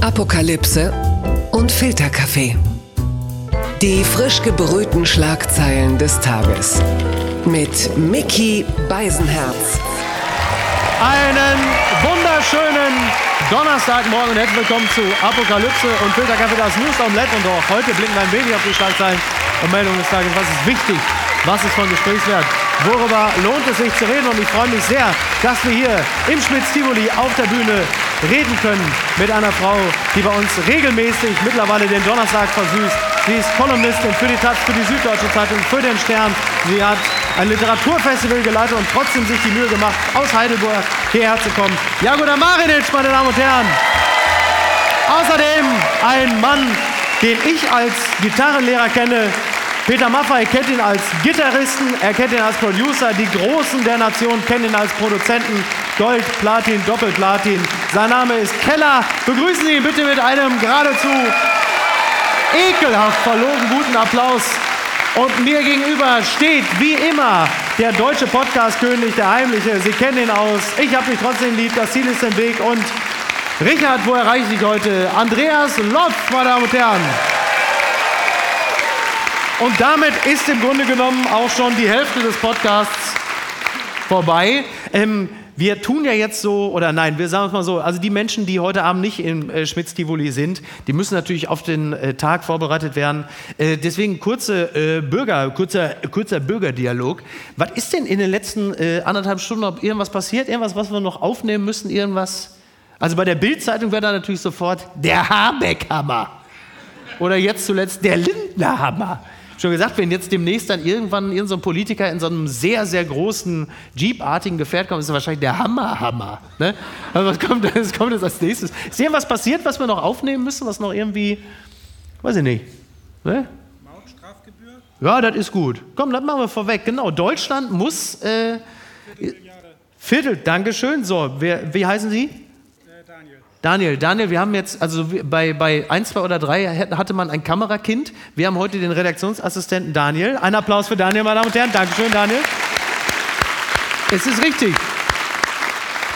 Apokalypse und Filterkaffee. Die frisch gebrühten Schlagzeilen des Tages. Mit Mickey Beisenherz. Einen wunderschönen Donnerstagmorgen und herzlich willkommen zu Apokalypse und Filterkaffee, das News Omelette. Und auch heute blicken wir ein wenig auf die Schlagzeilen und Meldungen des Tages. Was ist wichtig? Was ist von Gesprächswert? Worüber lohnt es sich zu reden? Und ich freue mich sehr, dass wir hier im Schmitz-Tivoli auf der Bühne reden können mit einer Frau, die bei uns regelmäßig mittlerweile den Donnerstag versüßt. Sie ist Kolumnistin für die Taz, für die Süddeutsche Zeitung, für den Stern. Sie hat ein Literaturfestival geleitet und trotzdem sich die Mühe gemacht, aus Heidelberg hierher zu kommen. Jagoda Marinic, meine Damen und Herren. Außerdem ein Mann, den ich als Gitarrenlehrer kenne, Peter Maffay kennt ihn als Gitarristen, er kennt ihn als Producer, die Großen der Nation kennen ihn als Produzenten. Gold, Platin, Doppelplatin. Sein Name ist Keller. Begrüßen Sie ihn bitte mit einem geradezu ekelhaft verlogen guten Applaus. Und mir gegenüber steht wie immer der deutsche Podcast-König, der Heimliche. Sie kennen ihn aus. Ich habe mich trotzdem lieb. Das Ziel ist im Weg. Und Richard, wo erreiche ich heute? Andreas Lopf, meine Damen und Herren. Und damit ist im Grunde genommen auch schon die Hälfte des Podcasts vorbei. Ähm, wir tun ja jetzt so, oder nein, wir sagen es mal so, also die Menschen, die heute Abend nicht in äh, Schmitz-Tivoli sind, die müssen natürlich auf den äh, Tag vorbereitet werden. Äh, deswegen kurze äh, Bürger, kurzer, kurzer Bürgerdialog. Was ist denn in den letzten äh, anderthalb Stunden, ob irgendwas passiert, irgendwas, was wir noch aufnehmen müssen, irgendwas? Also bei der Bild-Zeitung wäre da natürlich sofort der Habeck-Hammer. Oder jetzt zuletzt der Lindner-Hammer schon gesagt, wenn jetzt demnächst dann irgendwann irgendein so Politiker in so einem sehr, sehr großen Jeep-artigen Gefährt kommt, ist das wahrscheinlich der Hammer-Hammer. Ne? Also was kommt, was kommt jetzt als nächstes? Ist irgendwas passiert, was wir noch aufnehmen müssen, was noch irgendwie, weiß ich nicht. Ne? Mautstrafgebühr? Ja, das ist gut. Komm, das machen wir vorweg. Genau, Deutschland muss... Äh, Viertel, Dankeschön. So, wer, wie heißen Sie? Daniel, Daniel, wir haben jetzt, also bei, bei 1, 2 oder 3 hatte man ein Kamerakind. Wir haben heute den Redaktionsassistenten Daniel. Ein Applaus für Daniel, meine Damen und Herren. Dankeschön, Daniel. Es ist richtig.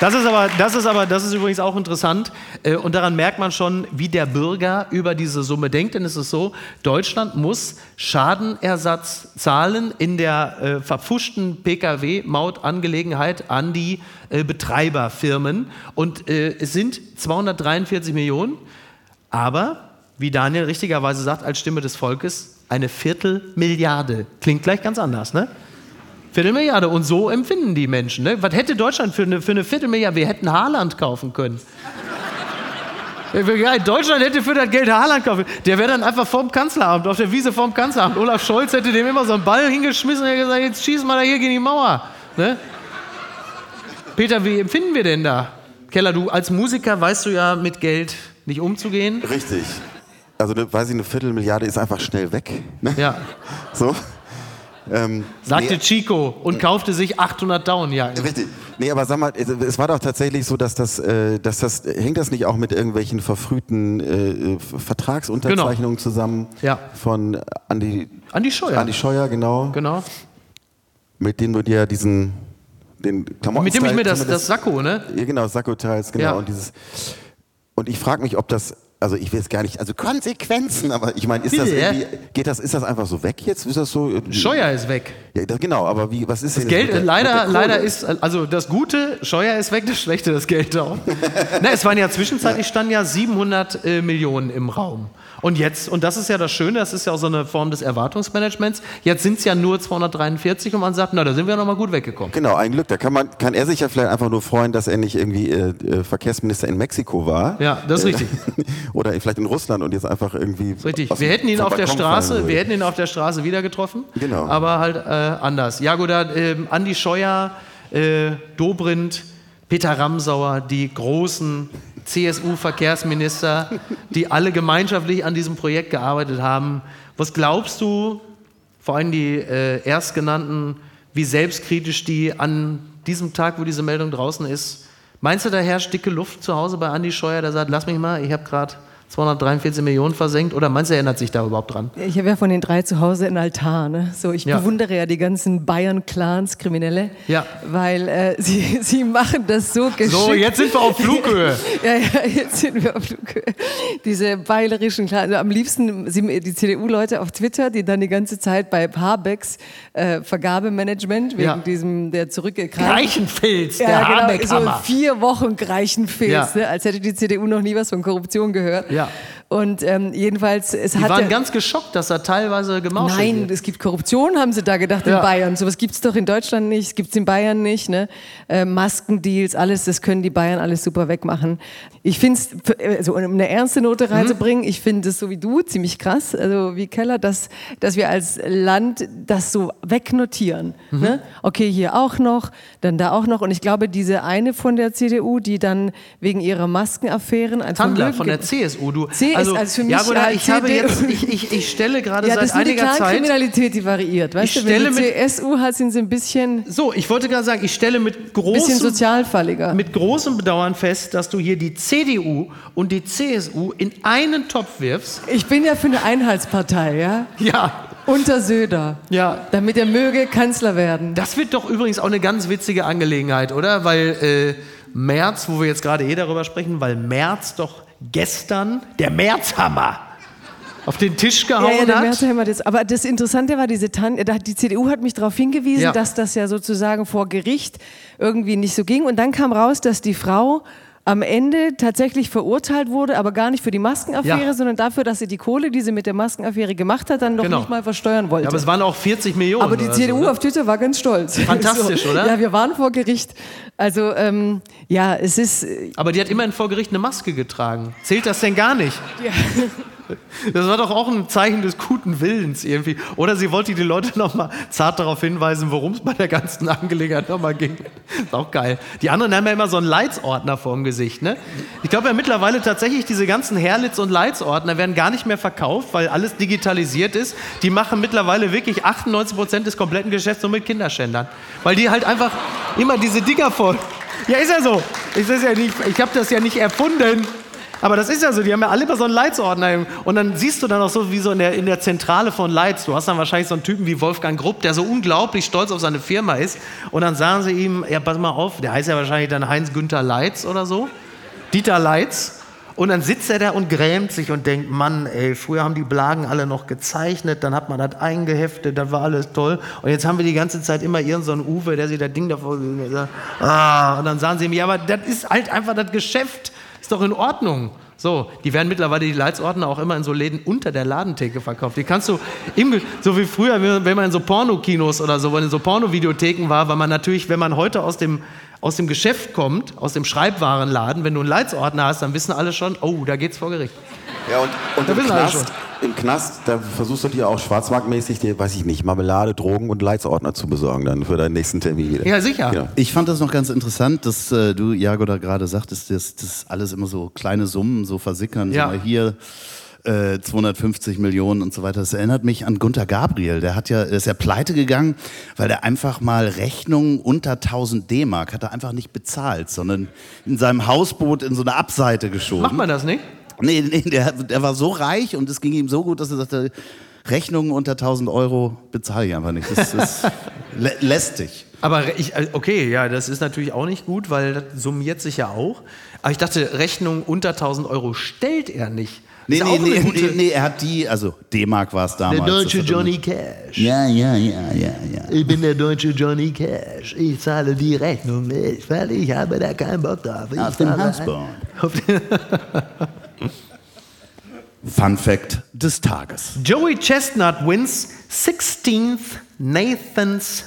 Das ist aber, das ist aber, das ist übrigens auch interessant. Äh, und daran merkt man schon, wie der Bürger über diese Summe denkt. Denn es ist so, Deutschland muss Schadenersatz zahlen in der äh, verpfuschten Pkw-Mautangelegenheit an die äh, Betreiberfirmen. Und äh, es sind 243 Millionen. Aber, wie Daniel richtigerweise sagt, als Stimme des Volkes, eine Viertelmilliarde. Klingt gleich ganz anders, ne? Viertelmilliarde. Und so empfinden die Menschen. Ne? Was hätte Deutschland für eine, für eine Viertelmilliarde? Wir hätten Haaland kaufen können. Deutschland hätte für das Geld Haaland kaufen. Der wäre dann einfach vorm Kanzleramt, auf der Wiese vorm Kanzleramt. Olaf Scholz hätte dem immer so einen Ball hingeschmissen und hätte gesagt, jetzt schieß mal da hier gegen die Mauer. Ne? Peter, wie empfinden wir denn da? Keller, du als Musiker weißt du ja mit Geld nicht umzugehen. Richtig. Also, weiß ich, eine Viertelmilliarde ist einfach schnell weg. Ne? Ja. So. Ähm, Sagte nee, Chico und kaufte sich 800 Downjacken. Richtig. Nee, aber sag mal, es war doch tatsächlich so, dass das, äh, dass das, hängt das nicht auch mit irgendwelchen verfrühten äh, Vertragsunterzeichnungen genau. zusammen? Ja. Von Andi, Andi Scheuer. Andi Scheuer, genau. Genau. Mit denen du dir diesen, den Klamotten Mit dem ich mir das, das, Sakko, ne? Ja, genau, Sakko teils, genau. Ja. Und dieses, und ich frage mich, ob das also ich will es gar nicht, also Konsequenzen, aber ich meine, ist das irgendwie, geht das, ist das einfach so weg jetzt? Ist das so? Äh, Scheuer ist weg. Ja, das, genau, aber wie, was ist das Geld? Der, leider, leider ist, also das Gute, Scheuer ist weg, das Schlechte, das Geld auch. Na, es waren ja zwischenzeitlich standen ja 700 äh, Millionen im Raum. Und jetzt, und das ist ja das Schöne, das ist ja auch so eine Form des Erwartungsmanagements, jetzt sind es ja nur 243 und man sagt, na, da sind wir nochmal gut weggekommen. Genau, ein Glück. Da kann, man, kann er sich ja vielleicht einfach nur freuen, dass er nicht irgendwie äh, äh Verkehrsminister in Mexiko war. Ja, das ist richtig. Oder vielleicht in Russland und jetzt einfach irgendwie. Richtig. Wir hätten ihn auf der Straße, wir hätten ihn auf der Straße wieder getroffen. Genau. Aber halt äh, anders. Ja, gut, äh, Andi Scheuer, äh, Dobrindt, Peter Ramsauer, die großen CSU-Verkehrsminister, die alle gemeinschaftlich an diesem Projekt gearbeitet haben. Was glaubst du, vor allem die äh, Erstgenannten, wie selbstkritisch die an diesem Tag, wo diese Meldung draußen ist, meinst du, da herrscht dicke Luft zu Hause bei Andi Scheuer, der sagt, lass mich mal, ich habe gerade 243 Millionen versenkt? Oder meinst du, er erinnert sich da überhaupt dran? Ich habe ja von den drei zu Hause einen Altar. Ne? So, ich ja. bewundere ja die ganzen Bayern-Clans, Kriminelle, ja. weil äh, sie, sie machen das so geschickt. So, jetzt sind wir auf Flughöhe. ja, ja, jetzt sind wir auf Flughöhe. Diese bayerischen Clans. Also am liebsten sind die CDU-Leute auf Twitter, die dann die ganze Zeit bei Habecks äh, Vergabemanagement wegen ja. diesem, der zurückgekrankt. Greichenfilz, der ja, genau, Habeck So vier Wochen Greichenfilz, ja. ne? als hätte die CDU noch nie was von Korruption gehört. Ja. Yeah. Und ähm, jedenfalls, es hat. Die waren ganz geschockt, dass da teilweise gemauscht Nein, wird. es gibt Korruption, haben sie da gedacht ja. in Bayern. Sowas gibt es doch in Deutschland nicht, es gibt es in Bayern nicht. Ne? Äh, Maskendeals, alles, das können die Bayern alles super wegmachen. Ich finde es, also, um eine ernste Note mhm. reinzubringen, mhm. ich finde es so wie du ziemlich krass, also wie Keller, dass, dass wir als Land das so wegnotieren. Mhm. Ne? Okay, hier auch noch, dann da auch noch. Und ich glaube, diese eine von der CDU, die dann wegen ihrer Maskenaffären ein Tandler von der CSU, du. CSU also, als für mich ja, oder ich, habe jetzt, ich, ich, ich stelle gerade ja, seit einiger Zeit... Ja, die Kriminalität, die variiert. Weißt ich du, stelle mit CSU hat sie ein bisschen... So, ich wollte gerade sagen, ich stelle mit großem... Mit großem Bedauern fest, dass du hier die CDU und die CSU in einen Topf wirfst. Ich bin ja für eine Einheitspartei, ja? Ja. Unter Söder. Ja. Damit er möge Kanzler werden. Das wird doch übrigens auch eine ganz witzige Angelegenheit, oder? Weil äh, Merz, wo wir jetzt gerade eh darüber sprechen, weil Merz doch gestern der Märzhammer auf den Tisch gehauen ja, ja, der hat. Das, aber das Interessante war, diese Tan die CDU hat mich darauf hingewiesen, ja. dass das ja sozusagen vor Gericht irgendwie nicht so ging. Und dann kam raus, dass die Frau am Ende tatsächlich verurteilt wurde, aber gar nicht für die Maskenaffäre, ja. sondern dafür, dass sie die Kohle, die sie mit der Maskenaffäre gemacht hat, dann doch genau. nicht mal versteuern wollte. Ja, aber es waren auch 40 Millionen. Aber die CDU so, ne? auf Twitter war ganz stolz. Fantastisch, so. oder? Ja, wir waren vor Gericht. Also, ähm, ja, es ist. Äh, aber die hat immerhin vor Gericht eine Maske getragen. Zählt das denn gar nicht? Ja. Das war doch auch ein Zeichen des guten Willens irgendwie. Oder sie wollte die Leute nochmal zart darauf hinweisen, worum es bei der ganzen Angelegenheit nochmal ging. Ist auch geil. Die anderen haben ja immer so einen Leitsordner vorm Gesicht. Ne? Ich glaube ja mittlerweile tatsächlich, diese ganzen Herlitz- und Leitsordner werden gar nicht mehr verkauft, weil alles digitalisiert ist. Die machen mittlerweile wirklich 98 Prozent des kompletten Geschäfts nur mit Kinderschändern. Weil die halt einfach immer diese Dinger voll. Ja, ist ja so. Ich, ja ich habe das ja nicht erfunden. Aber das ist ja so, die haben ja alle immer so einen Leitsordner. Und dann siehst du dann auch so, wie so in der, in der Zentrale von Leits, du hast dann wahrscheinlich so einen Typen wie Wolfgang Grupp, der so unglaublich stolz auf seine Firma ist. Und dann sagen sie ihm, ja, pass mal auf, der heißt ja wahrscheinlich dann Heinz-Günther Leitz oder so. Dieter Leitz. Und dann sitzt er da und grämt sich und denkt, Mann, ey, früher haben die Blagen alle noch gezeichnet, dann hat man das eingeheftet, das war alles toll. Und jetzt haben wir die ganze Zeit immer irgendeinen so Uwe, der sich das Ding davor... Ah, und dann sagen sie ihm, ja, aber das ist halt einfach das Geschäft ist doch in Ordnung. So, die werden mittlerweile die Leitsordner auch immer in so Läden unter der Ladentheke verkauft. Die kannst du, im, so wie früher, wenn man in so Pornokinos oder so, wenn in so Pornovideotheken war, weil man natürlich, wenn man heute aus dem, aus dem Geschäft kommt, aus dem Schreibwarenladen, wenn du einen Leitsordner hast, dann wissen alle schon, oh, da geht's vor Gericht. Ja, und, und im, Knast, im Knast, da versuchst du dir auch schwarzmarktmäßig, dir, weiß ich nicht, Marmelade, Drogen und Leitsordner zu besorgen dann für deinen nächsten Termin wieder. Ja, sicher. Genau. Ich fand das noch ganz interessant, dass äh, du, Jago, da gerade sagtest, dass das alles immer so kleine Summen so versickern. Ja. So mal hier 250 äh, Millionen und so weiter. Das erinnert mich an Gunter Gabriel. Der hat ja, ist ja pleite gegangen, weil er einfach mal Rechnungen unter 1000 D-Mark hat er einfach nicht bezahlt, sondern in seinem Hausboot in so eine Abseite geschoben. Macht man das nicht? Nee, nee der, der war so reich und es ging ihm so gut, dass er sagte, Rechnungen unter 1000 Euro bezahle ich einfach nicht. Das ist lä lästig. Aber ich, äh, okay, ja, das ist natürlich auch nicht gut, weil das summiert sich ja auch. Aber ich dachte, Rechnungen unter 1000 Euro stellt er nicht. Nee, nee, nee, nee, nee, er hat die, also D-Mark war es damals. Der deutsche Johnny Cash. Ja, ja, ja, ja, ja. Ich bin der deutsche Johnny Cash. Ich zahle die Rechnung nicht, weil ich habe da keinen Bock drauf. Ich auf dem Hausboot. Fun Fact des Tages. Joey Chestnut wins 16th Nathan's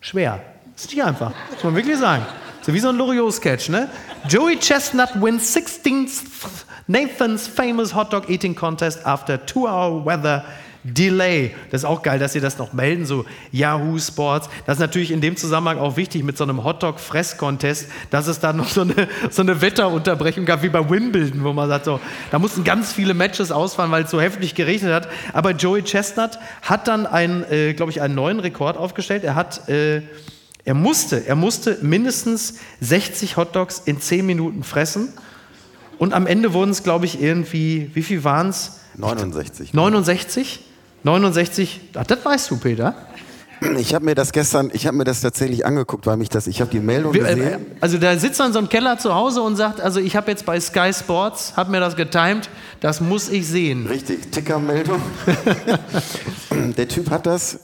schwer. Ist nicht einfach, muss man wirklich sagen. So wie so ein Loriot-Sketch, ne? Joey Chestnut wins 16th Nathan's famous hot dog eating contest after two-hour weather Delay. Das ist auch geil, dass sie das noch melden, so Yahoo Sports. Das ist natürlich in dem Zusammenhang auch wichtig mit so einem Hotdog-Fress-Contest, dass es da noch so eine, so eine Wetterunterbrechung gab wie bei Wimbledon, wo man sagt, so, da mussten ganz viele Matches ausfallen, weil es so heftig geregnet hat. Aber Joey Chestnut hat dann einen, äh, glaube ich, einen neuen Rekord aufgestellt. Er hat, äh, er musste, er musste mindestens 60 Hotdogs in 10 Minuten fressen. Und am Ende wurden es, glaube ich, irgendwie, wie viel waren es? 69. 69? 69, ach, das weißt du, Peter. Ich habe mir das gestern, ich habe mir das tatsächlich angeguckt, weil mich das, ich habe die Meldung Äh, gesehen. Also da sitzt er in so einem Keller zu Hause und sagt, also ich habe jetzt bei Sky Sports, habe mir das getimed, das muss ich sehen. Richtig, Tickermeldung. der Typ hat das,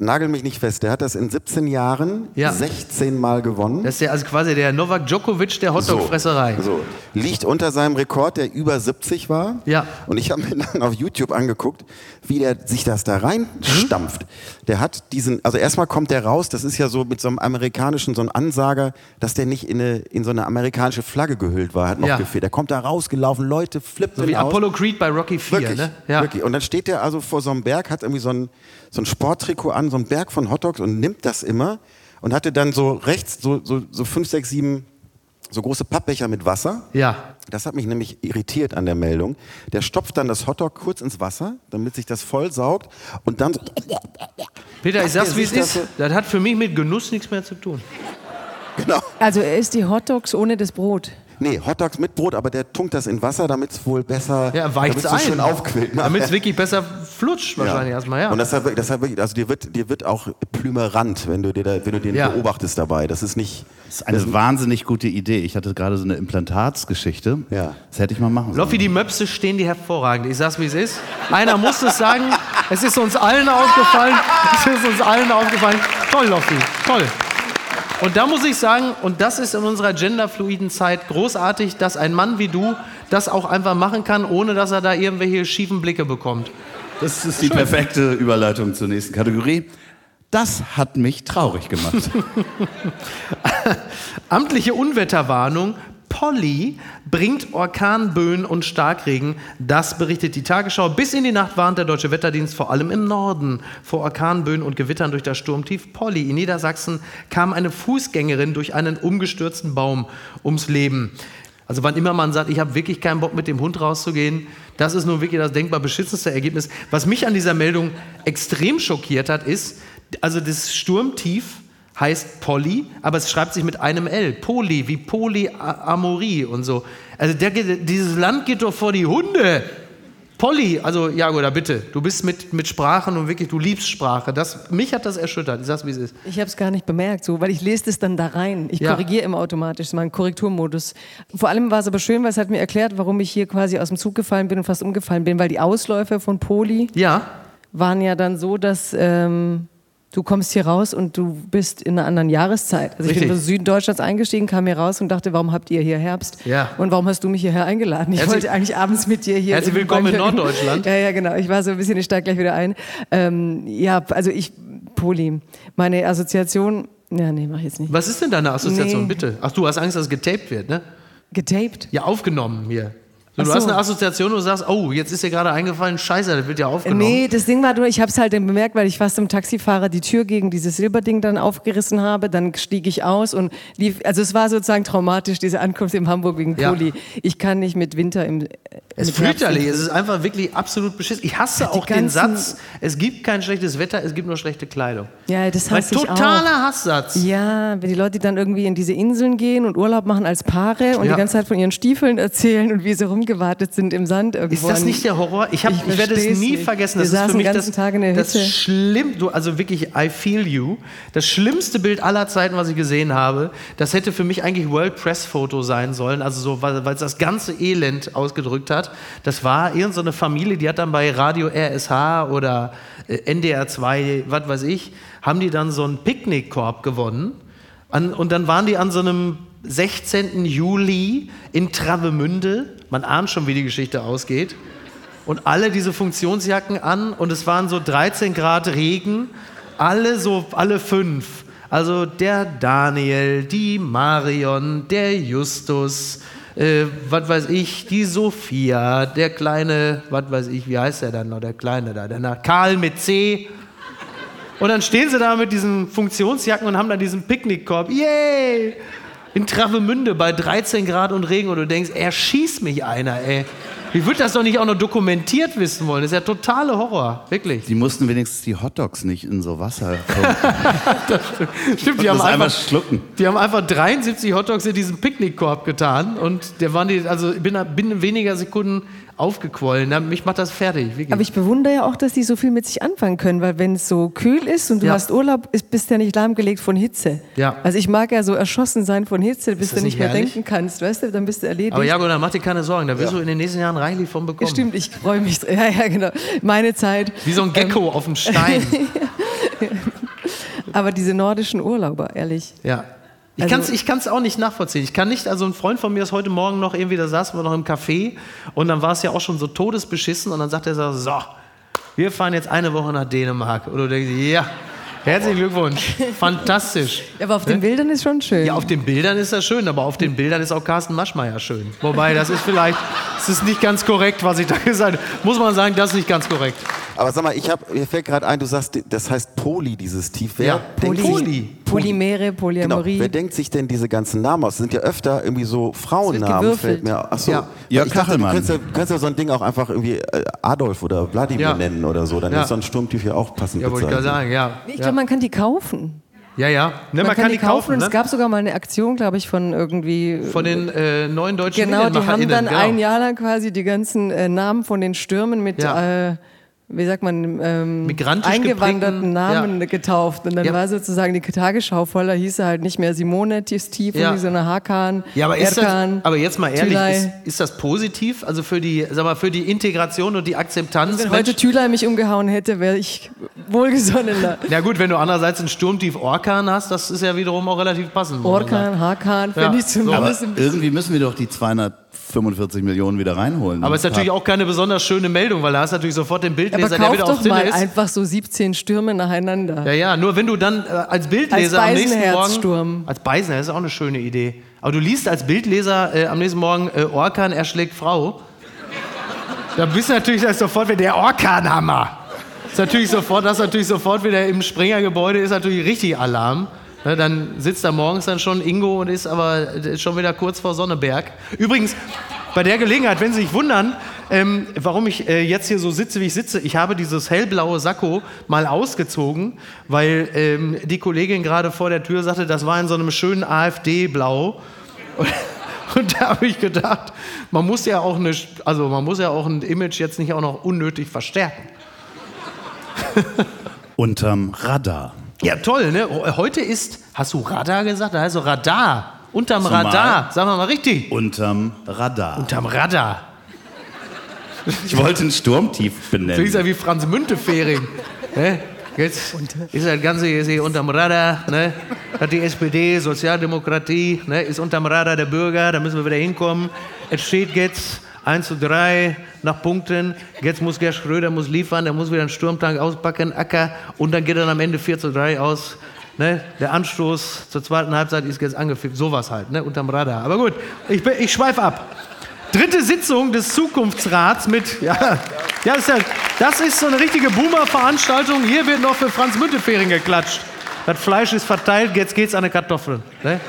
nagel mich nicht fest, der hat das in 17 Jahren Ja. 16 Mal gewonnen. Das ist ja also quasi der Novak Djokovic der Hotdog-Fresserei. So, liegt unter seinem Rekord, der über 70 war. Ja. Und ich habe mir dann auf YouTube angeguckt, wie der sich das da reinstampft. Der hat diesen, also erstmal kommt der raus, das ist ja so mit so einem amerikanischen, so einem Ansager, dass der nicht in, eine, in so eine amerikanische Flagge gehüllt war, hat noch Ja. gefehlt. Der kommt da rausgelaufen, Leute flippen So wie aus. Apollo Creed bei Rocky 4, Wirklich, ne? Ja. wirklich. Und dann steht der also vor so einem Berg, hat irgendwie so ein, so ein Sporttrikot an, so ein Berg von Hotdogs und nimmt das immer und hatte dann so rechts so, so, so fünf, sechs, sieben so große Pappbecher mit Wasser. Ja. Das hat mich nämlich irritiert an der Meldung. Der stopft dann das Hotdog kurz ins Wasser, damit sich das voll saugt und dann Peter, ich sag's wie es ist. das Das hat für mich mit Genuss nichts mehr zu tun. genau. Also er isst die Hotdogs ohne das Brot. Nee, Hotdogs mit Brot, aber der tunkt das in Wasser, damit es wohl besser, Ja, damit's so schön aufquillt. Damit es wirklich besser flutscht wahrscheinlich erstmal, ja. Und deshalb, deshalb wirklich, also dir wird, dir wird auch plümerant, wenn du, dir da, wenn du den Ja. beobachtest dabei. Das ist nicht. Das ist eine wahnsinnig gute Idee. Ich hatte gerade so eine Implantatsgeschichte. Ja. Das hätte ich mal machen sollen. Loffi, die Möpse stehen dir hervorragend. Ich sag's, wie es ist. Einer muss es sagen. Es ist uns allen aufgefallen. Es ist uns allen aufgefallen. Toll, Loffi. Toll. Und da muss ich sagen, und das ist in unserer genderfluiden Zeit großartig, dass ein Mann wie du das auch einfach machen kann, ohne dass er da irgendwelche schiefen Blicke bekommt. Das ist die perfekte Überleitung zur nächsten Kategorie. Das hat mich traurig gemacht. Amtliche Unwetterwarnung. Polly bringt Orkanböen und Starkregen. Das berichtet die Tagesschau. Bis in die Nacht warnt der Deutsche Wetterdienst vor allem im Norden vor Orkanböen und Gewittern durch das Sturmtief Polly. In Niedersachsen kam eine Fußgängerin durch einen umgestürzten Baum ums Leben. Also wann immer man sagt, ich habe wirklich keinen Bock mit dem Hund rauszugehen, das ist nun wirklich das denkbar beschissenste Ergebnis. Was mich an dieser Meldung extrem schockiert hat, ist, also das Sturmtief heißt Polly, aber es schreibt sich mit einem L. Poly, wie Polyamorie und so. Also der, dieses Land geht doch vor die Hunde. Polly, also Jago, da bitte. Du bist mit, mit Sprachen und wirklich, du liebst Sprache. Das, mich hat das erschüttert. Ich sag's, wie es ist. Ich habe es gar nicht bemerkt, so, weil ich lese das dann da rein. Ich Ja. korrigiere immer automatisch, das ist mein Korrekturmodus. Vor allem war es aber schön, weil es hat mir erklärt, warum ich hier quasi aus dem Zug gefallen bin und fast umgefallen bin, weil die Ausläufe von Poli Ja, waren ja dann so, dass ähm, du kommst hier raus und du bist in einer anderen Jahreszeit. Also ich Richtig. bin im Süden Deutschlands eingestiegen, kam hier raus und dachte, warum habt ihr hier Herbst? Ja. Und warum hast du mich hierher eingeladen? Ich Herzlich- wollte eigentlich abends mit dir hier. Herzlich willkommen in Norddeutschland. Ja, ja, genau. Ich war so ein bisschen, ich steige gleich wieder ein. Ähm, ja, also ich, Poli, meine Assoziation, ja, nee, mach ich jetzt nicht. was ist denn deine Assoziation, Nee. bitte? Ach, du hast Angst, dass es getaped wird, ne? Getaped? Ja, aufgenommen hier. So, du hast eine Assoziation und du sagst, oh, jetzt ist dir gerade eingefallen, scheiße, das wird ja aufgenommen. Nee, das Ding war nur, ich habe es halt dann bemerkt, weil ich fast im Taxifahrer die Tür gegen dieses Silberding dann aufgerissen habe. Dann stieg ich aus und lief. Also es war sozusagen traumatisch, diese Ankunft in Hamburg wegen Ja. Poli. Ich kann nicht mit Winter im. Es ist fürchterlich, es ist einfach wirklich absolut beschissen. Ich hasse Die auch den Satz, es gibt kein schlechtes Wetter, es gibt nur schlechte Kleidung. Ja, das hasse ich auch. totaler Hasssatz. Ja, wenn die Leute dann irgendwie in diese Inseln gehen und Urlaub machen als Paare und Ja. die ganze Zeit von ihren Stiefeln erzählen und wie sie rumgewartet sind im Sand irgendwo. Ist das nicht der Horror? Ich, hab, Ich ich, werde es nie nicht. vergessen. Wir Das ist für mich das, Tag in der das Hütte. schlimm, du, also wirklich, I feel you. Das schlimmste Bild aller Zeiten, was ich gesehen habe, das hätte für mich eigentlich World Press Foto sein sollen, also so, weil es das ganze Elend ausgedrückt hat. Das war irgendeine so eine Familie, die hat dann bei Radio RSH oder äh, NDR 2, was weiß ich, haben die dann so einen Picknickkorb gewonnen. An, und dann waren die an so einem 16. Juli in Travemünde. Man ahnt schon, wie die Geschichte ausgeht. Und alle diese Funktionsjacken an und es waren so 13 Grad Regen. Alle so, alle fünf. Also der Daniel, die Marion, der Justus, äh, was weiß ich, die Sophia, der kleine, was weiß ich, wie heißt der dann noch, der kleine da, der Karl mit C. Und dann stehen sie da mit diesen Funktionsjacken und haben dann diesen Picknickkorb. Yay! In Travemünde bei 13 Grad und Regen und du denkst, er schießt mich einer, ey. Ich würde das doch nicht auch noch dokumentiert wissen wollen. Das ist ja totale Horror, wirklich. Die mussten wenigstens die Hotdogs nicht in so Wasser Stimmt, die haben, das einfach, einfach schlucken. die haben einfach 73 Hotdogs in diesen Picknickkorb getan und der waren die, also binnen, binnen weniger Sekunden aufgequollen. Na, Mich macht das fertig. Wirklich. Aber ich bewundere ja auch, dass die so viel mit sich anfangen können, weil wenn es so kühl ist und du Ja. hast Urlaub, ist, bist du ja nicht lahmgelegt von Hitze. Ja. Also ich mag ja so erschossen sein von Hitze, bis du nicht nicht mehr herrlich? denken kannst, weißt du, dann bist du erledigt. Aber Jago, dann mach dir keine Sorgen, da wirst du in den nächsten Jahren reichlich von bekommen. Stimmt, ich freue mich. Ja, ja, genau. Meine Zeit. Wie so ein Gecko auf dem Stein. Aber diese nordischen Urlauber, ehrlich. Ja. Ich Also- kann es ich kann's auch nicht nachvollziehen. Ich kann nicht, also ein Freund von mir ist heute Morgen noch irgendwie, da saßen wir noch im Café und dann war es ja auch schon so todesbeschissen und dann sagt er so, so, wir fahren jetzt eine Woche nach Dänemark. Und du denkst, ja, herzlichen Glückwunsch, fantastisch. Aber auf den Bildern ist schon schön. Ja, auf den Bildern ist das schön, aber auf den Bildern ist auch Carsten Maschmeyer schön. Wobei, das ist vielleicht, das ist nicht ganz korrekt, was ich da gesagt habe. Muss man sagen, das ist nicht ganz korrekt. Aber sag mal, ich hab, mir fällt gerade ein, du sagst, das heißt Poly, dieses Tief. Wer Ja, Poly. Polymere, Genau. Polyamorie. Wer denkt sich denn diese ganzen Namen aus? Das sind ja öfter irgendwie so Frauennamen, fällt mir. Achso, Ja. Jörg ich dachte, du könntest ja, könntest ja so ein Ding auch einfach irgendwie äh, Adolf oder Wladimir Ja. nennen oder so. Dann Ja. ist so ein Sturmtief ja auch passend Ja, wollte ich gerade sagen, ja. ich ja. glaube, man kann die kaufen. ja, ja. Ne, Man, kann, die kaufen, und ne? es gab sogar mal eine Aktion, glaube ich, von irgendwie. Von den äh, neuen deutschen Genau, die haben dann genau. ein Jahr lang quasi die ganzen äh, Namen von den Stürmen mit, Ja. äh, wie sagt man, ähm, eingewanderten geprägten, Namen ja. getauft. Und dann Ja. war sozusagen die Tagesschau voller, hieß er halt nicht mehr Simone Tief, Ja. sondern Hakan, Ja, aber, ist das, Erkan, aber jetzt mal ehrlich, ist, ist das positiv? Also für die, sag mal, für die Integration und die Akzeptanz? Wenn Mensch- heute Thülei mich umgehauen hätte, wäre ich wohlgesonnener. ja gut, wenn du andererseits ein Sturmtief Orkan hast, das ist ja wiederum auch relativ passend. Orkan, Hakan, Ja. finde ich Aber zumindest ein bisschen. irgendwie müssen wir doch die 245 Millionen wieder reinholen. Aber es ist natürlich auch keine besonders schöne Meldung, weil da hast du natürlich sofort den Aber Bildleser, der kauf wieder doch auf mal ist. einfach so 17 Stürme nacheinander. Ja, ja, nur wenn du dann äh, als Bildleser Als am nächsten Morgen... Beisenherzsturm. Als Beisenherz ist auch eine schöne Idee. Aber du liest als Bildleser äh, am nächsten Morgen äh, Orkan erschlägt Frau. Da bist du natürlich sofort wieder der Orkanhammer. Ist natürlich sofort, das ist natürlich sofort wieder im Springergebäude ist natürlich richtig Alarm. Ne, dann sitzt da morgens dann schon Ingo und ist aber äh, schon wieder kurz vor Sonneberg. Übrigens, bei der Gelegenheit, wenn Sie sich wundern, ähm, warum ich äh, jetzt hier so sitze, wie ich sitze, ich habe dieses hellblaue Sakko mal ausgezogen, weil ähm, die Kollegin gerade vor der Tür sagte, das war in so einem schönen AfD-Blau. Und, und da habe ich gedacht, man muss ja auch eine, also man muss ja auch ein Image jetzt nicht auch noch unnötig verstärken. unterm Radar. Ja, toll, ne? Heute ist, hast du Radar gesagt? Da heißt so Radar. Unterm Zumal- Radar. Sagen wir mal richtig. Unterm Radar. Unterm Radar. Ich wollte ein Sturmtief So ist benennen. ja wie Franz Müntefering. ne? Jetzt ist das Ganze hier unterm Radar. Ne? Hat die SPD, Sozialdemokratie, ne? ist unterm Radar der Bürger. Da müssen wir wieder hinkommen. Es steht jetzt 1 zu 3 nach Punkten. Jetzt muss Gerst Schröder muss liefern. Der muss wieder einen Sturmtank auspacken, Acker. Und dann geht dann am Ende 4 zu 3 aus. Ne? Der Anstoß zur zweiten Halbzeit ist jetzt angepfiffen. Sowas halt, ne? unterm Radar. Aber gut, ich, ich schweife ab. Dritte Sitzung des Zukunftsrats mit, ja, ja, das ist, ja, das ist so eine richtige Boomer-Veranstaltung. Hier wird noch für Franz Müntefering geklatscht. Das Fleisch ist verteilt, jetzt geht's an die Kartoffeln. Ne?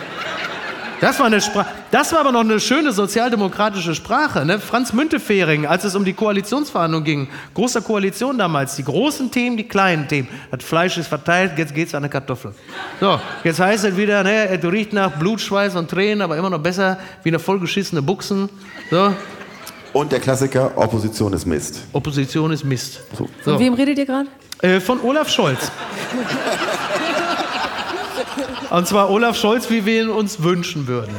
Das war, eine Spra das war aber noch eine schöne sozialdemokratische Sprache. Ne? Franz Müntefering, als es um die Koalitionsverhandlungen ging, großer Koalition damals, die großen Themen, die kleinen Themen. Das Fleisch ist verteilt, jetzt geht's an die Kartoffeln. So, jetzt heißt es wieder, ne, es riecht nach Blut, Schweiß und Tränen, aber immer noch besser wie eine vollgeschissene Buchsen. So, Und der Klassiker, Opposition ist Mist. Opposition ist Mist. So. So. Von wem redet ihr gerade? Äh, von Olaf Scholz. Und zwar Olaf Scholz, wie wir ihn uns wünschen würden.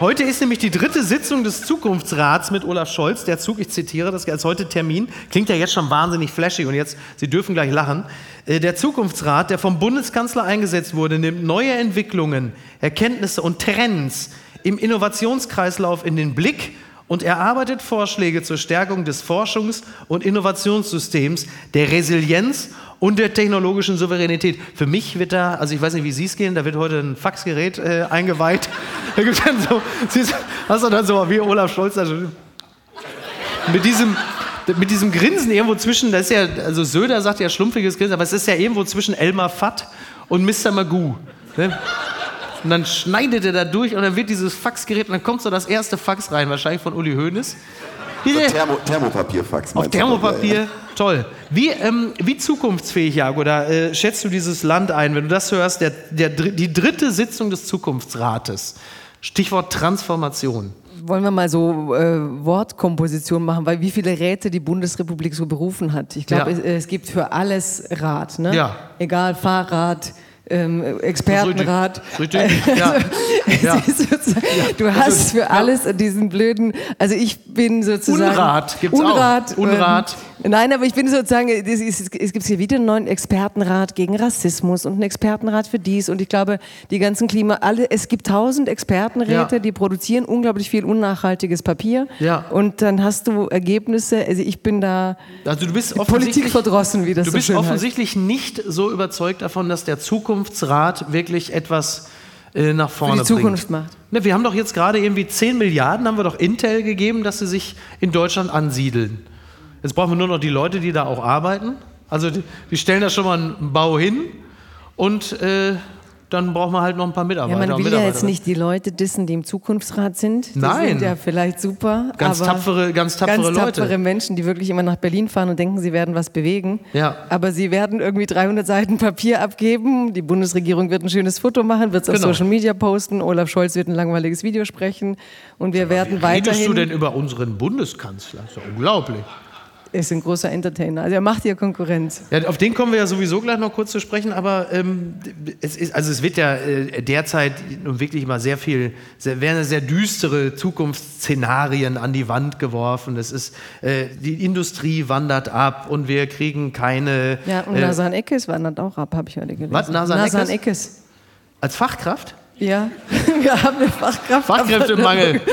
Heute ist nämlich die dritte Sitzung des Zukunftsrats mit Olaf Scholz. Der Zug, ich zitiere das als heute Termin, klingt ja jetzt schon wahnsinnig flashy und jetzt, Sie dürfen gleich lachen. Äh, Der Zukunftsrat, der vom Bundeskanzler eingesetzt wurde, nimmt neue Entwicklungen, Erkenntnisse und Trends im Innovationskreislauf in den Blick und erarbeitet Vorschläge zur Stärkung des Forschungs- und Innovationssystems, der Resilienz und der technologischen Souveränität. Für mich wird da, also ich weiß nicht, wie Sie es gehen, da wird heute ein Faxgerät äh, eingeweiht. Da gibt dann so, hast du dann so wie Olaf Scholz, also mit diesem, mit diesem Grinsen irgendwo zwischen, das ist ja, also Söder sagt ja schlumpfiges Grinsen, aber es ist ja irgendwo zwischen Elmar Fatt und Mr. Magoo. Ne? Und dann schneidet er da durch und dann wird dieses Faxgerät und dann kommt so das erste Fax rein, wahrscheinlich von Uli Hoeneß. Thermo, Thermopapierfax. Auf? Thermopapier, Ja, ja. toll. Wie, ähm, wie zukunftsfähig, Jago, da äh, schätzt du dieses Land ein, wenn du das hörst, der, der, die dritte Sitzung des Zukunftsrates. Stichwort Transformation. Wollen wir mal so äh, Wortkomposition machen, weil wie viele Räte die Bundesrepublik so berufen hat. Ich glaube, Ja. es, es gibt für alles Rat. Ne? Ja. Egal, Fahrrad, ähm, Expertenrat. Richtig, richtig. Ja. Es Ja. du hast für alles diesen blöden, also ich bin sozusagen... Unrat gibt's auch. Unrat. Unrat. Ähm, nein, aber ich bin sozusagen, es, ist, es gibt hier wieder einen neuen Expertenrat gegen Rassismus und einen Expertenrat für dies und ich glaube, die ganzen Klima, alle, es gibt tausend Expertenräte, Ja. die produzieren unglaublich viel unnachhaltiges Papier Ja. und dann hast du Ergebnisse, also ich bin da Also du bist Politik offensichtlich, verdrossen, wie das du so bist schön heißt. offensichtlich nicht so überzeugt davon, dass der Zukunftsrat wirklich etwas äh, nach vorne die Zukunft bringt. macht. Ne, wir haben doch jetzt gerade irgendwie 10 Milliarden, haben wir doch Intel gegeben, dass sie sich in Deutschland ansiedeln. Jetzt brauchen wir nur noch die Leute, die da auch arbeiten. Also die, die stellen da schon mal einen Bau hin und äh, dann brauchen wir halt noch ein paar Mitarbeiter. Ja, man will ja jetzt nicht die Leute dissen, die im Zukunftsrat sind. Die Nein. sind ja vielleicht super. Ganz aber tapfere- ganz tapfere ganz Leute. tapfere Menschen, die wirklich immer nach Berlin fahren und denken, sie werden was bewegen. Ja. Aber sie werden irgendwie 300 Seiten Papier abgeben. Die Bundesregierung wird ein schönes Foto machen, wird es auf Genau. Social Media posten. Olaf Scholz wird ein langweiliges Video sprechen. Und wir werden Redest weiterhin. du denn über unseren Bundeskanzler? Das ist ja unglaublich. Er ist ein großer Entertainer. Also er macht hier Konkurrenz. Ja, auf den kommen wir ja sowieso gleich noch kurz zu sprechen, aber ähm, es, ist, also es wird ja äh, derzeit nun wirklich immer sehr viel, sehr, werden sehr düstere Zukunftsszenarien an die Wand geworfen. Es ist, äh, die Industrie wandert ab und wir kriegen keine. Ja, und äh, Nasan Eckes wandert auch ab, habe ich heute gelesen. Was, Nasan Eckes? Eckes? als Fachkraft? Ja, wir haben eine Fachkraft. Fachkräftemangel.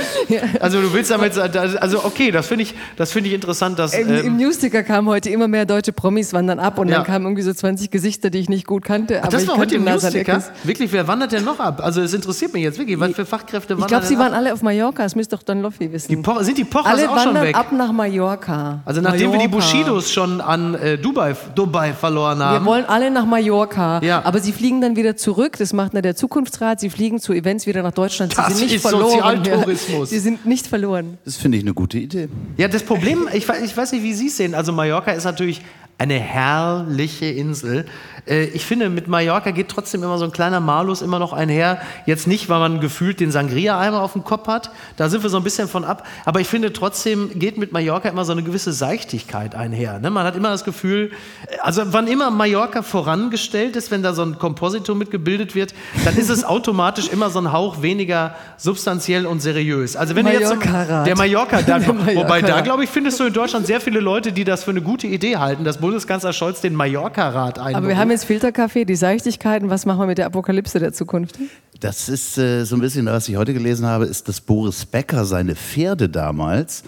Also du willst damit, also okay, das finde ich, das finde ich interessant, dass Im, Im ähm, Newsticker kamen heute immer mehr deutsche Promis wandern ab und Ja. dann kamen irgendwie so 20 Gesichter, die ich nicht gut kannte. Aber das ich war heute im Newsticker. Wirklich, wer wandert denn noch ab? Also es interessiert mich jetzt wirklich, was für Fachkräfte Ich wandern glaube, sie waren ab? alle auf Mallorca, das müsste doch Don Loffi Die wissen. Poch, sind die Pochers Alle auch schon weg? ab nach Mallorca. Also nachdem wir die Mallorca. Bushidos schon an äh, Dubai, Dubai verloren Wir haben. wollen alle nach Mallorca, Ja. aber sie fliegen dann wieder zurück. Das macht nur der Zukunftsrat. Sie fliegen zu Events wieder nach Deutschland. Sie Das sind nicht ist verloren. Sozialtourismus. Sie sind nicht verloren. Das finde ich eine gute Idee. Ja, das Problem, ich, ich weiß nicht, wie Sie es sehen. Also Mallorca ist natürlich eine herrliche Insel. Äh, Ich finde, mit Mallorca geht trotzdem immer so ein kleiner Malus immer noch einher. Jetzt nicht, weil man gefühlt den Sangria-Eimer auf dem Kopf hat. Da sind wir so ein bisschen von ab. Aber ich finde trotzdem geht mit Mallorca immer so eine gewisse Seichtigkeit einher. ne? Man hat immer das Gefühl, äh, also wann immer Mallorca vorangestellt ist, wenn da so ein Kompositor mitgebildet wird, dann ist es automatisch immer so ein Hauch weniger substanziell und seriös. Also wenn du jetzt so, Mallorca-Rat. der Mallorca, da, Der wobei da glaube ich, findest du in Deutschland sehr viele Leute, die das für eine gute Idee halten, dass Bundeskanzler Scholz den Mallorca-Rat einberuft. Aber wir haben jetzt Filterkaffee, die Seichtigkeiten. Was machen wir mit der Apokalypse der Zukunft? Das ist äh, so ein bisschen, was ich heute gelesen habe, ist, dass Boris Becker seine Pferde damals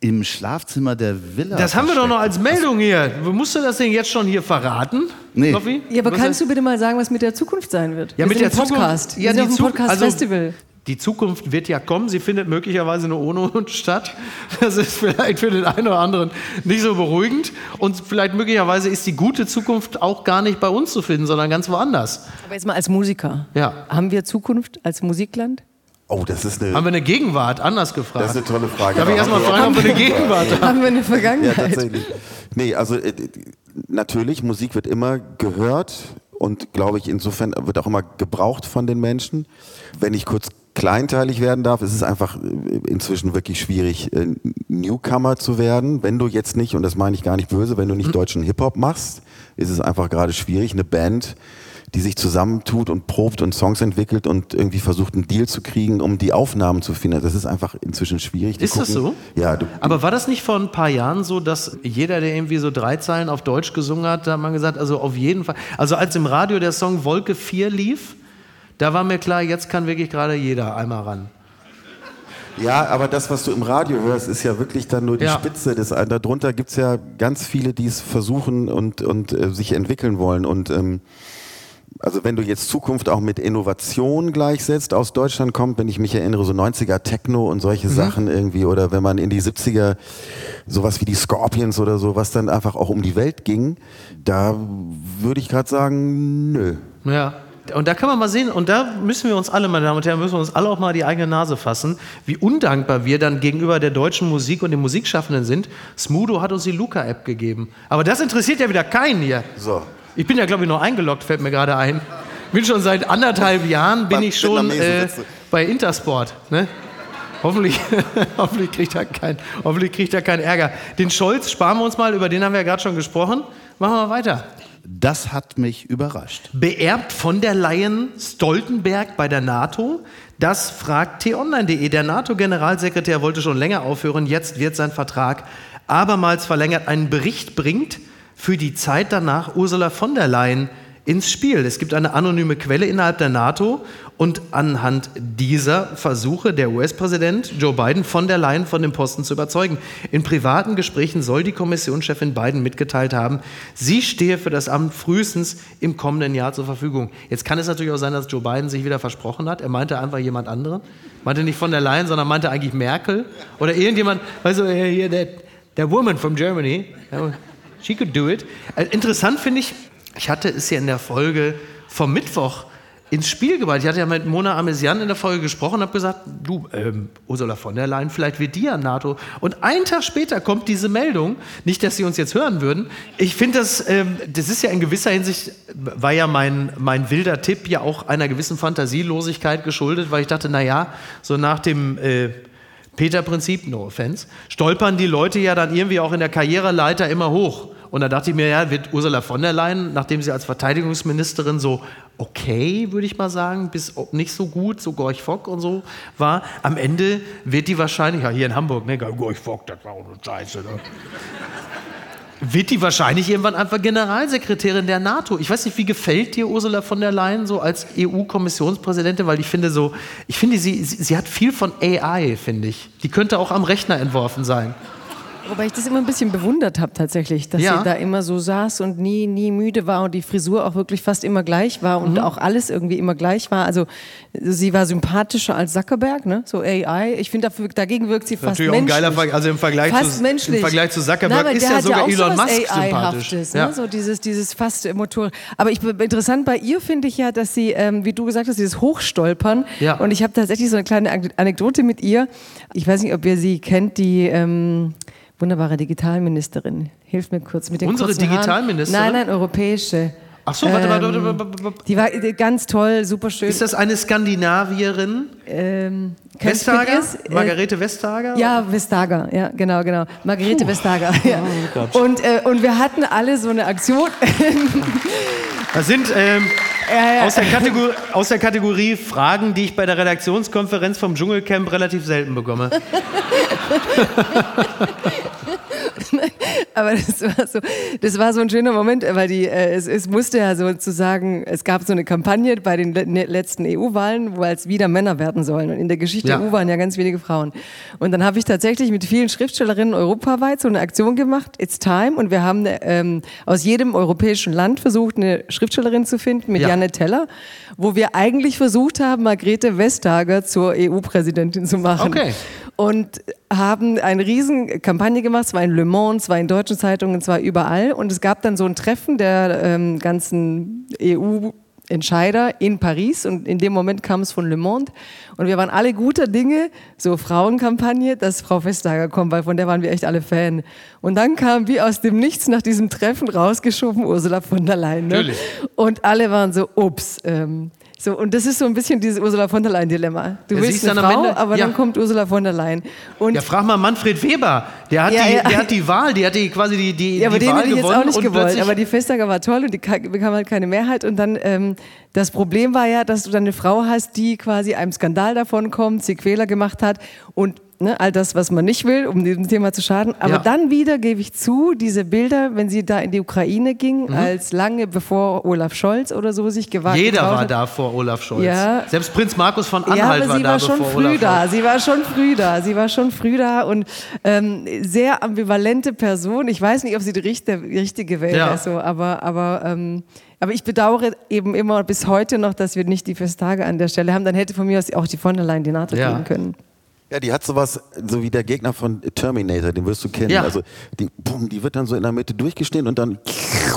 im Schlafzimmer der Villa. das haben wir doch noch als Meldung hier. Musst du das denn jetzt schon hier verraten? Nee. Loffi? Ja, aber Was kannst du bitte mal sagen, was mit der Zukunft sein wird? ja, Wir mit sind der Podcast. Zukunft, Wir ja, sind auf dem Podcast-Festival. die Zukunft wird ja kommen. Sie findet möglicherweise nur ohne uns statt. Das ist vielleicht für den einen oder anderen nicht so beruhigend. Und vielleicht möglicherweise ist die gute Zukunft auch gar nicht bei uns zu finden, sondern ganz woanders. aber jetzt mal als Musiker. Ja. Haben wir Zukunft als Musikland? Oh, das ist eine, Haben wir eine Gegenwart? Anders das gefragt. ist eine tolle Frage. Darf ich erstmal haben wir fragen, ob wir eine Gegenwart haben? Haben wir eine Ja, Vergangenheit? tatsächlich. Nee, also äh, natürlich, Musik wird immer gehört und glaube ich, insofern wird auch immer gebraucht von den Menschen. Wenn ich kurz kleinteilig werden darf, ist es einfach äh, inzwischen wirklich schwierig, äh, Newcomer zu werden. Wenn du jetzt nicht, und das meine ich gar nicht böse, wenn du nicht deutschen Hip-Hop machst, ist es einfach gerade schwierig, eine Band die sich zusammentut und probt und Songs entwickelt und irgendwie versucht, einen Deal zu kriegen, um die Aufnahmen zu finden. Das ist einfach inzwischen schwierig. Die Ist das so? Ja. Du, Aber war das nicht vor ein paar Jahren so, dass jeder, der irgendwie so drei Zeilen auf Deutsch gesungen hat, da hat man gesagt, also auf jeden Fall. Also als im Radio der Song Wolke 4 lief, da war mir klar, jetzt kann wirklich gerade jeder einmal ran. Ja, aber das, was du im Radio hörst, ist ja wirklich dann nur die Ja. Spitze des Darunter gibt's ja ganz viele, die es versuchen und, und äh, sich entwickeln wollen. Und ähm, also wenn du jetzt Zukunft auch mit Innovation gleichsetzt, aus Deutschland kommt, wenn ich mich erinnere, so 90er Techno und solche Sachen irgendwie, oder wenn man in die 70er sowas wie die Scorpions oder so, was dann einfach auch um die Welt ging, da würde ich gerade sagen, nö. Ja. Und da kann man mal sehen, und da müssen wir uns alle, meine Damen und Herren, müssen wir uns alle auch mal die eigene Nase fassen, wie undankbar wir dann gegenüber der deutschen Musik und den Musikschaffenden sind. Smudo hat uns die Luca-App gegeben. Aber das interessiert ja wieder keinen hier. So. Ich bin ja, glaube ich, noch eingeloggt, fällt mir gerade ein. Bin schon seit anderthalb Jahren, bin ich schon äh, bei Intersport. Ne? Hoffentlich, hoffentlich, kriegt er kein, hoffentlich kriegt er keinen Ärger. Den Scholz sparen wir uns mal, über den haben wir ja gerade schon gesprochen. Machen wir mal weiter. Das hat mich überrascht. Beerbt von der Leyen Stoltenberg bei der NATO? Das fragt t-online.de. Der NATO-Generalsekretär wollte schon länger aufhören. Jetzt wird sein Vertrag abermals verlängert. Einen Bericht bringt für die Zeit danach Ursula von der Leyen ins Spiel. Es gibt eine anonyme Quelle innerhalb der NATO und anhand dieser Versuche der US-Präsident Joe Biden von der Leyen von dem Posten zu überzeugen. In privaten Gesprächen soll die Kommissionschefin Biden mitgeteilt haben, sie stehe für das Amt frühestens im kommenden Jahr zur Verfügung. Jetzt kann es natürlich auch sein, dass Joe Biden sich wieder versprochen hat. Er meinte einfach jemand anderen. Meinte nicht von der Leyen, sondern meinte eigentlich Merkel oder irgendjemand, weißt du, hier der, der Woman from Germany. She could do it. Äh, interessant finde ich, ich hatte es ja in der Folge vom Mittwoch ins Spiel gebracht. Ich hatte ja mit Mona Amesian in der Folge gesprochen und habe gesagt, du, ähm, Ursula von der Leyen, vielleicht wird die ja NATO. Und einen Tag später kommt diese Meldung, nicht, dass sie uns jetzt hören würden. Ich finde das, ähm, das ist ja in gewisser Hinsicht, war ja mein, mein wilder Tipp ja auch einer gewissen Fantasielosigkeit geschuldet, weil ich dachte, na ja, so nach dem... Äh, Peter-Prinzip, no offense, stolpern die Leute ja dann irgendwie auch in der Karriereleiter immer hoch. Und da dachte ich mir, ja, wird Ursula von der Leyen, nachdem sie als Verteidigungsministerin so okay, würde ich mal sagen, bis nicht so gut, so Gorch Fock und so war, am Ende wird die wahrscheinlich, ja, hier in Hamburg, ne, Gorch Fock, das war auch eine Scheiße, ne? Wird die wahrscheinlich irgendwann einfach Generalsekretärin der NATO. Ich weiß nicht, wie gefällt dir Ursula von der Leyen so als EU-Kommissionspräsidentin, weil ich finde so, ich finde sie, sie, sie hat viel von AI, finde ich. Die könnte auch am Rechner entworfen sein. Wobei ich das immer ein bisschen bewundert habe tatsächlich, dass Ja. sie da immer so saß und nie, nie müde war und die Frisur auch wirklich fast immer gleich war und auch alles irgendwie immer gleich war. Also sie war sympathischer als Zuckerberg, ne? so AI. Ich finde, dagegen wirkt sie fast Natürlich auch ein menschlich. geiler Vergleich, also im Vergleich, fast zu, menschlich. im Vergleich zu Zuckerberg Na, ist ja sogar auch Elon Musk sympathisch. AI-haftes, Ja. Ne? So dieses, dieses fast Motor. Aber ich, interessant bei ihr finde ich ja, dass sie, ähm, wie du gesagt hast, dieses Hochstolpern. Ja. Und ich habe tatsächlich so eine kleine Ane- Anekdote mit ihr. Ich weiß nicht, ob ihr sie kennt, die ähm, wunderbare Digitalministerin. Hilf mir kurz mit den Unsere kurzen Haaren. Digitalministerin? Nein, nein, europäische. Ach so, warte, warte, Ähm, warte, warte, warte. Die war äh, ganz toll, super schön. Ist das eine Skandinavierin? ähm, das? Äh, Margarete Vestager? Ja, Vestager, ja, genau, genau. Margarete Vestager. Ja. Gott. und, äh, und wir hatten alle so eine Aktion. Das sind ähm, Ja, ja. Aus, der aus der Kategorie Fragen, die ich bei der Redaktionskonferenz vom Dschungelcamp relativ selten bekomme. Aber das war so, das war so ein schöner Moment, weil die, äh, es, es musste ja sozusagen, es gab so eine Kampagne bei den le ne- letzten EU-Wahlen, wo als wieder Männer werden sollen. Und in der Geschichte Ja. der EU waren ja ganz wenige Frauen. Und dann habe ich tatsächlich mit vielen Schriftstellerinnen europaweit so eine Aktion gemacht, It's Time. Und wir haben ähm, aus jedem europäischen Land versucht, eine Schriftstellerin zu finden mit Ja. Janne Teller, wo wir eigentlich versucht haben, Margrethe Vestager zur EU-Präsidentin zu machen. Okay. Und haben eine riesen Kampagne gemacht, es war in Le Monde, es war in deutschen Zeitungen, es war überall. Und es gab dann so ein Treffen der ähm, ganzen EU-Entscheider in Paris und in dem Moment kam es von Le Monde. Und wir waren alle guter Dinge, so Frauenkampagne, dass Frau Vestager kommt, weil von der waren wir echt alle Fan. Und dann kam wie aus dem Nichts nach diesem Treffen rausgeschoben Ursula von der Leyen. Ne? Natürlich. Und alle waren so, ups. Ähm, so, und das ist so ein bisschen dieses Ursula von der Leyen-Dilemma. Du Ja, willst eine Frau, Ende- aber ja. dann kommt Ursula von der Leyen. Und Ja, frag mal Manfred Weber. Der hat, Ja, die. Der hat die Wahl, die hat die quasi die, die, Ja, aber die den Wahl hätte ich jetzt gewonnen auch nicht gewollt. Aber die Vestager war toll und die ka- bekam halt keine Mehrheit. Und dann, ähm, das Problem war ja, dass du dann eine Frau hast, die quasi einem Skandal davon kommt, sie Quäler gemacht hat und ne, all das, was man nicht will, um diesem Thema zu schaden. Aber Ja. dann wieder gebe ich zu, diese Bilder, wenn sie da in die Ukraine ging, Mhm. als lange bevor Olaf Scholz oder so sich gewagt Jeder war da vor Olaf Scholz. Ja. Selbst Prinz Markus von Anhalt Ja, aber war sie da war schon bevor früh Olaf da. Scholz. Sie war schon früh da. Sie war schon früh da und ähm, sehr ambivalente Person. Ich weiß nicht, ob sie die richtige, richtige wäre, Ja. so, aber, aber, ähm, aber ich bedauere eben immer bis heute noch, dass wir nicht die Vestager an der Stelle haben. Dann hätte von mir aus auch die von der Leyen die NATO Ja. geben können. Ja, die hat sowas, so wie der Gegner von Terminator, den wirst du kennen. Ja. Also die, boom, die wird dann so in der Mitte durchgeschnitten und dann,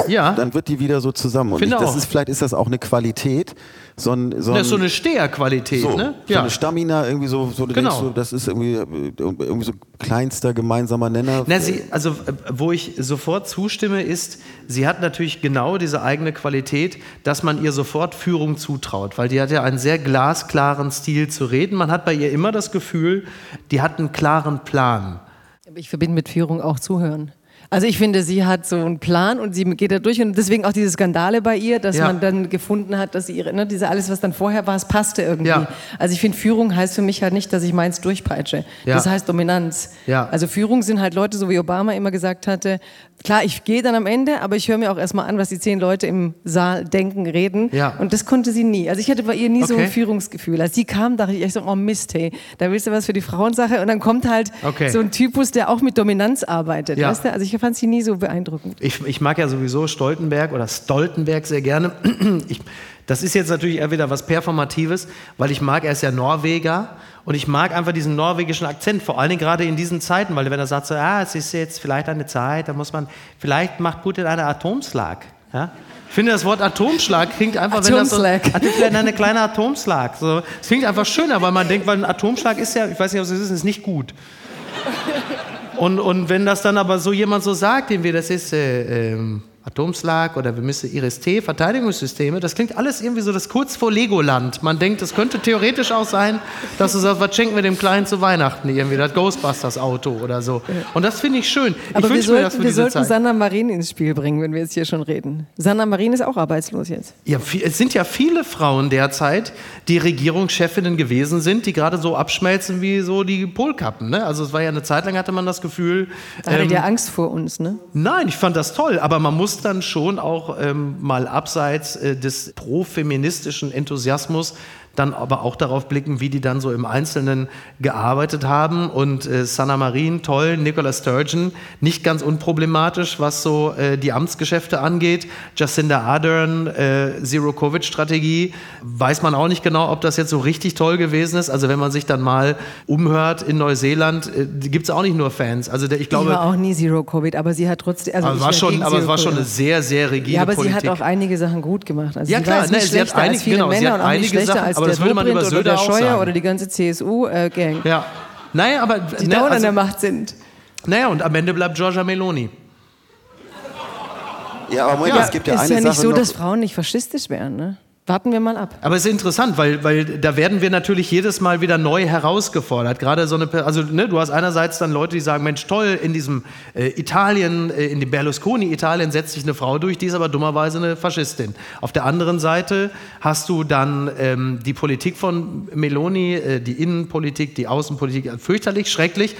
Ja. dann wird die wieder so zusammen. Und ich, das ist, vielleicht ist das auch eine Qualität. So, ein, so, Das ein, ist so eine Steherqualität, so, ne? so eine Stamina, irgendwie so, so du Genau. so, das ist irgendwie, irgendwie so kleinster gemeinsamer Nenner. Na, sie, also, wo ich sofort zustimme, ist, sie hat natürlich genau diese eigene Qualität, dass man ihr sofort Führung zutraut, weil die hat ja einen sehr glasklaren Stil zu reden. Man hat bei ihr immer das Gefühl, die hat einen klaren Plan. Aber ich verbinde mit Führung auch Zuhören. Also ich finde, sie hat so einen Plan und sie geht da durch und deswegen auch diese Skandale bei ihr, dass Ja. man dann gefunden hat, dass sie ihre, ne, diese alles, was dann vorher war, es passte irgendwie. Ja. Also ich finde, Führung heißt für mich halt nicht, dass ich meins durchpeitsche. Ja. Das heißt Dominanz. Ja. Also Führung sind halt Leute, so wie Obama immer gesagt hatte, klar, ich gehe dann am Ende, aber ich höre mir auch erstmal an, was die zehn Leute im Saal denken, reden. Ja. Und das konnte sie nie. Also ich hatte bei ihr nie so Okay. ein Führungsgefühl. Als sie kam, dachte ich echt so, oh Mist, hey, da willst du was für die Frauensache und dann kommt halt Okay. so ein Typus, der auch mit Dominanz arbeitet. Ja. Weißt du? Also ich fand sie nie so beeindruckend. Ich, ich mag ja sowieso Stoltenberg oder Stoltenberg sehr gerne. Ich, das ist jetzt natürlich eher wieder was Performatives, weil ich mag, er ist ja Norweger und ich mag einfach diesen norwegischen Akzent, vor allen Dingen gerade in diesen Zeiten, weil wenn er sagt so, ah, es ist jetzt vielleicht eine Zeit, da muss man, vielleicht macht Putin einen Atomschlag. Ja? Ich finde, das Wort Atomschlag klingt einfach, wenn das so, Atomschlag. hat vielleicht eine kleine Atomschlag. So, es klingt einfach schöner, weil man denkt, weil ein Atomschlag ist ja, ich weiß nicht, ob es ist, ist nicht gut. Und, und wenn das dann aber so jemand so sagt, dem wir, das ist äh, ähm, Atomschlag oder wir müssen IRIS-T, Verteidigungssysteme, das klingt alles irgendwie so das kurz vor Legoland. Man denkt, es könnte theoretisch auch sein, dass du sagst, was schenken wir dem Kleinen zu Weihnachten irgendwie, das Ghostbusters-Auto oder so. Und das finde ich schön. Aber ich wir wünsche mir das sollten, für wir sollten Zeit. Sanna Marin ins Spiel bringen, wenn wir jetzt hier schon reden. Sanna Marin ist auch arbeitslos jetzt. Ja, es sind ja viele Frauen derzeit, die Regierungschefinnen gewesen sind, die gerade so abschmelzen wie so die Polkappen. Ne? Also es war ja eine Zeit lang, hatte man das Gefühl, Da hattet ähm, ihr Angst vor uns, ne? Nein, ich fand das toll, aber man muss dann schon auch ähm, mal abseits äh, des pro-feministischen Enthusiasmus dann aber auch darauf blicken, wie die dann so im Einzelnen gearbeitet haben. Und äh, Sanna Marin, toll, Nicola Sturgeon, nicht ganz unproblematisch, was so äh, die Amtsgeschäfte angeht. Jacinda Ardern, äh, Zero-Covid-Strategie, weiß man auch nicht genau, ob das jetzt so richtig toll gewesen ist. Also wenn man sich dann mal umhört in Neuseeland, äh, gibt es auch nicht nur Fans. Also der, ich Ich glaube, war auch nie Zero Covid, aber sie hat trotzdem. Also aber, ich es war schon, aber es war schon eine sehr, sehr rigide Ja, aber Politik. sie hat auch einige Sachen gut gemacht. Also Ja, sie klar, war jetzt ne, sie hat schlechter einig- als viele genau, sie Männer hat einige Sachen, als aber der das würde man über Dobrindt oder Söder der auch Scheuer sagen. oder die ganze CSU-Gang, ja. Naja, aber die ne, dauernd an also, der Macht sind. naja, und am Ende bleibt Giorgia Meloni. Ja, aber Moment, Ja, es gibt ja ist eine ja nicht Sache so, noch. dass Frauen nicht faschistisch wären. Ne? Warten wir mal ab. Aber es ist interessant, weil, weil da werden wir natürlich jedes Mal wieder neu herausgefordert. Gerade so eine, also ne, du hast einerseits dann Leute, die sagen, Mensch, toll, in diesem äh, Italien, äh, in dem Berlusconi-Italien setzt sich eine Frau durch, die ist aber dummerweise eine Faschistin. Auf der anderen Seite hast du dann ähm, die Politik von Meloni, äh, die Innenpolitik, die Außenpolitik, fürchterlich, schrecklich.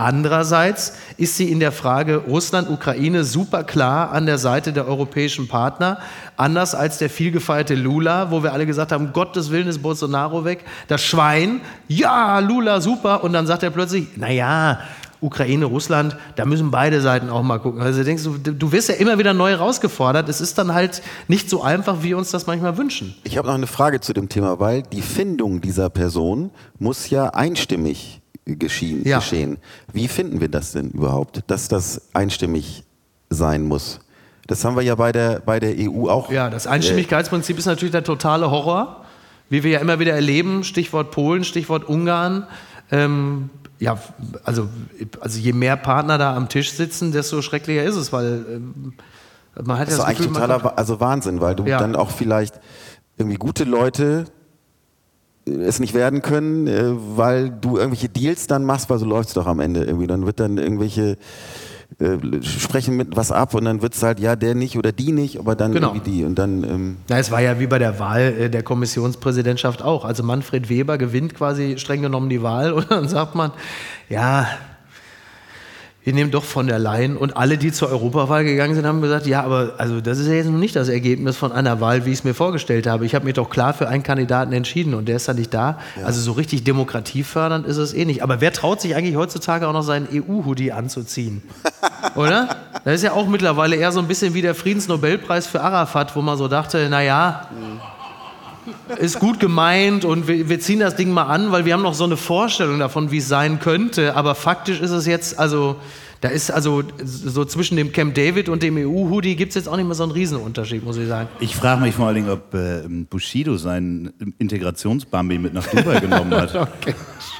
Andererseits ist sie in der Frage Russland-Ukraine super klar an der Seite der europäischen Partner. Anders als der vielgefeierte Lula, wo wir alle gesagt haben, Gottes Willen ist Bolsonaro weg. Das Schwein, ja, Lula, super. Und dann sagt er plötzlich, naja, Ukraine, Russland, da müssen beide Seiten auch mal gucken. Also denkst du, du wirst ja immer wieder neu herausgefordert. Es ist dann halt nicht so einfach, wie wir uns das manchmal wünschen. Ich habe noch eine Frage zu dem Thema, weil die Findung dieser Person muss ja einstimmig geschehen. Ja. geschehen. Wie finden wir das denn überhaupt, dass das einstimmig sein muss? Das haben wir ja bei der, bei der EU auch. Ja, das Einstimmigkeitsprinzip ist natürlich der totale Horror, wie wir ja immer wieder erleben. Stichwort Polen, Stichwort Ungarn. Ähm, ja, also, also je mehr Partner da am Tisch sitzen, desto schrecklicher ist es, weil ähm, man hat Das ja ist das eigentlich Gefühl, man totaler also Wahnsinn, weil du Ja. dann auch vielleicht irgendwie gute Leute es nicht werden können, äh, weil du irgendwelche Deals dann machst, weil so läuft es doch am Ende irgendwie. Dann wird dann irgendwelche äh, sprechen mit was ab und dann wird es halt, ja, der nicht oder die nicht, aber dann Genau. irgendwie die. Und dann, ähm, Na, es war ja wie bei der Wahl äh, der Kommissionspräsidentschaft auch. Also Manfred Weber gewinnt quasi streng genommen die Wahl und dann sagt man, ja, wir nehmen doch von der Leyen. Und alle, die zur Europawahl gegangen sind, haben gesagt, ja, aber also das ist ja jetzt noch nicht das Ergebnis von einer Wahl, wie ich es mir vorgestellt habe. Ich habe mich doch klar für einen Kandidaten entschieden und der ist dann nicht da. Also so richtig demokratiefördernd ist es eh nicht. Aber wer traut sich eigentlich heutzutage auch noch seinen EU-Hoodie anzuziehen? Oder? Das ist ja auch mittlerweile eher so ein bisschen wie der Friedensnobelpreis für Arafat, wo man so dachte, naja, ist gut gemeint und wir, wir, ziehen das Ding mal an, weil wir haben noch so eine Vorstellung davon, wie es sein könnte. Aber faktisch ist es jetzt, also da ist also so zwischen dem Camp David und dem EU-Hoodie gibt es jetzt auch nicht mehr so einen Riesenunterschied, muss ich sagen. Ich frage mich vor allen Dingen, ob äh, Bushido seinen Integrationsbambi mit nach Dubai genommen hat. okay.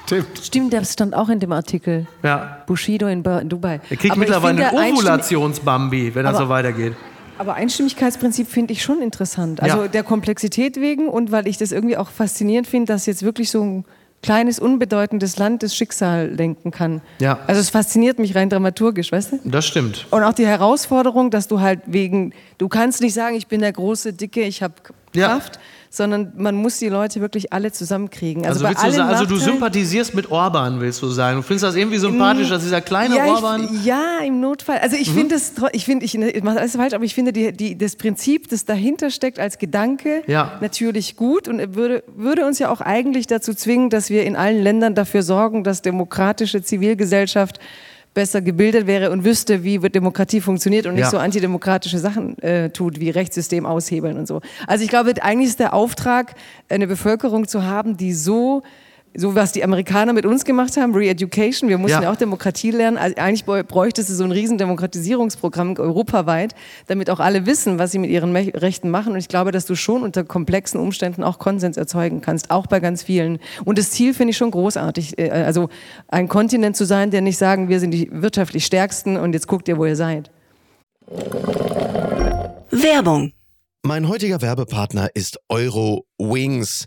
Stimmt. Stimmt, der stand auch in dem Artikel. Ja. Bushido in, in Dubai. Er kriegt aber mittlerweile einen Ovulationsbambi, wenn das so weitergeht. Aber Einstimmigkeitsprinzip finde ich schon interessant. Also ja. der Komplexität wegen und weil ich das irgendwie auch faszinierend finde, dass jetzt wirklich so ein kleines, unbedeutendes Land das Schicksal lenken kann. Ja. Also es fasziniert mich rein dramaturgisch, weißt du? Das stimmt. Und auch die Herausforderung, dass du halt wegen, du kannst nicht sagen, ich bin der große, dicke, ich habe Kraft, ja sondern man muss die Leute wirklich alle zusammenkriegen. Also, also, du, sagen, also du sympathisierst mit Orban, willst du sagen? Du findest das irgendwie sympathisch, dass dieser kleine ja, Orban. Ich, ja, im Notfall. Also ich mhm. finde das, ich finde, ich, ich mache alles falsch, aber ich finde die, die, das Prinzip, das dahinter steckt als Gedanke, ja. natürlich gut und würde, würde uns ja auch eigentlich dazu zwingen, dass wir in allen Ländern dafür sorgen, dass demokratische Zivilgesellschaft besser gebildet wäre und wüsste, wie Demokratie funktioniert und nicht ja. so antidemokratische Sachen äh, tut, wie Rechtssystem aushebeln und so. Also ich glaube, eigentlich ist der Auftrag, eine Bevölkerung zu haben, die so so was die Amerikaner mit uns gemacht haben, Re-Education, wir mussten ja. ja auch Demokratie lernen. Also eigentlich bräuchte es so ein riesen Demokratisierungsprogramm europaweit, damit auch alle wissen, was sie mit ihren Rechten machen. Und ich glaube, dass du schon unter komplexen Umständen auch Konsens erzeugen kannst, auch bei ganz vielen. Und das Ziel finde ich schon großartig. Äh, also ein Kontinent zu sein, der nicht sagen, wir sind die wirtschaftlich Stärksten und jetzt guckt ihr, wo ihr seid. Werbung. Mein heutiger Werbepartner ist Euro Wings.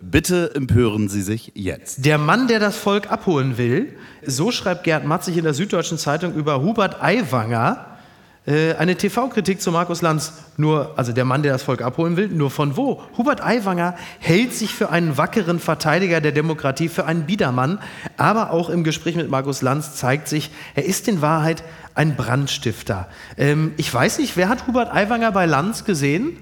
Bitte empören Sie sich jetzt. Der Mann, der das Volk abholen will, so schreibt Gerd Matzig in der Süddeutschen Zeitung über Hubert Aiwanger, äh, eine TV-Kritik zu Markus Lanz. Nur, also der Mann, der das Volk abholen will, nur von wo? Hubert Aiwanger hält sich für einen wackeren Verteidiger der Demokratie, für einen Biedermann. Aber auch im Gespräch mit Markus Lanz zeigt sich, er ist in Wahrheit ein Brandstifter. Ähm, ich weiß nicht, wer hat Hubert Aiwanger bei Lanz gesehen?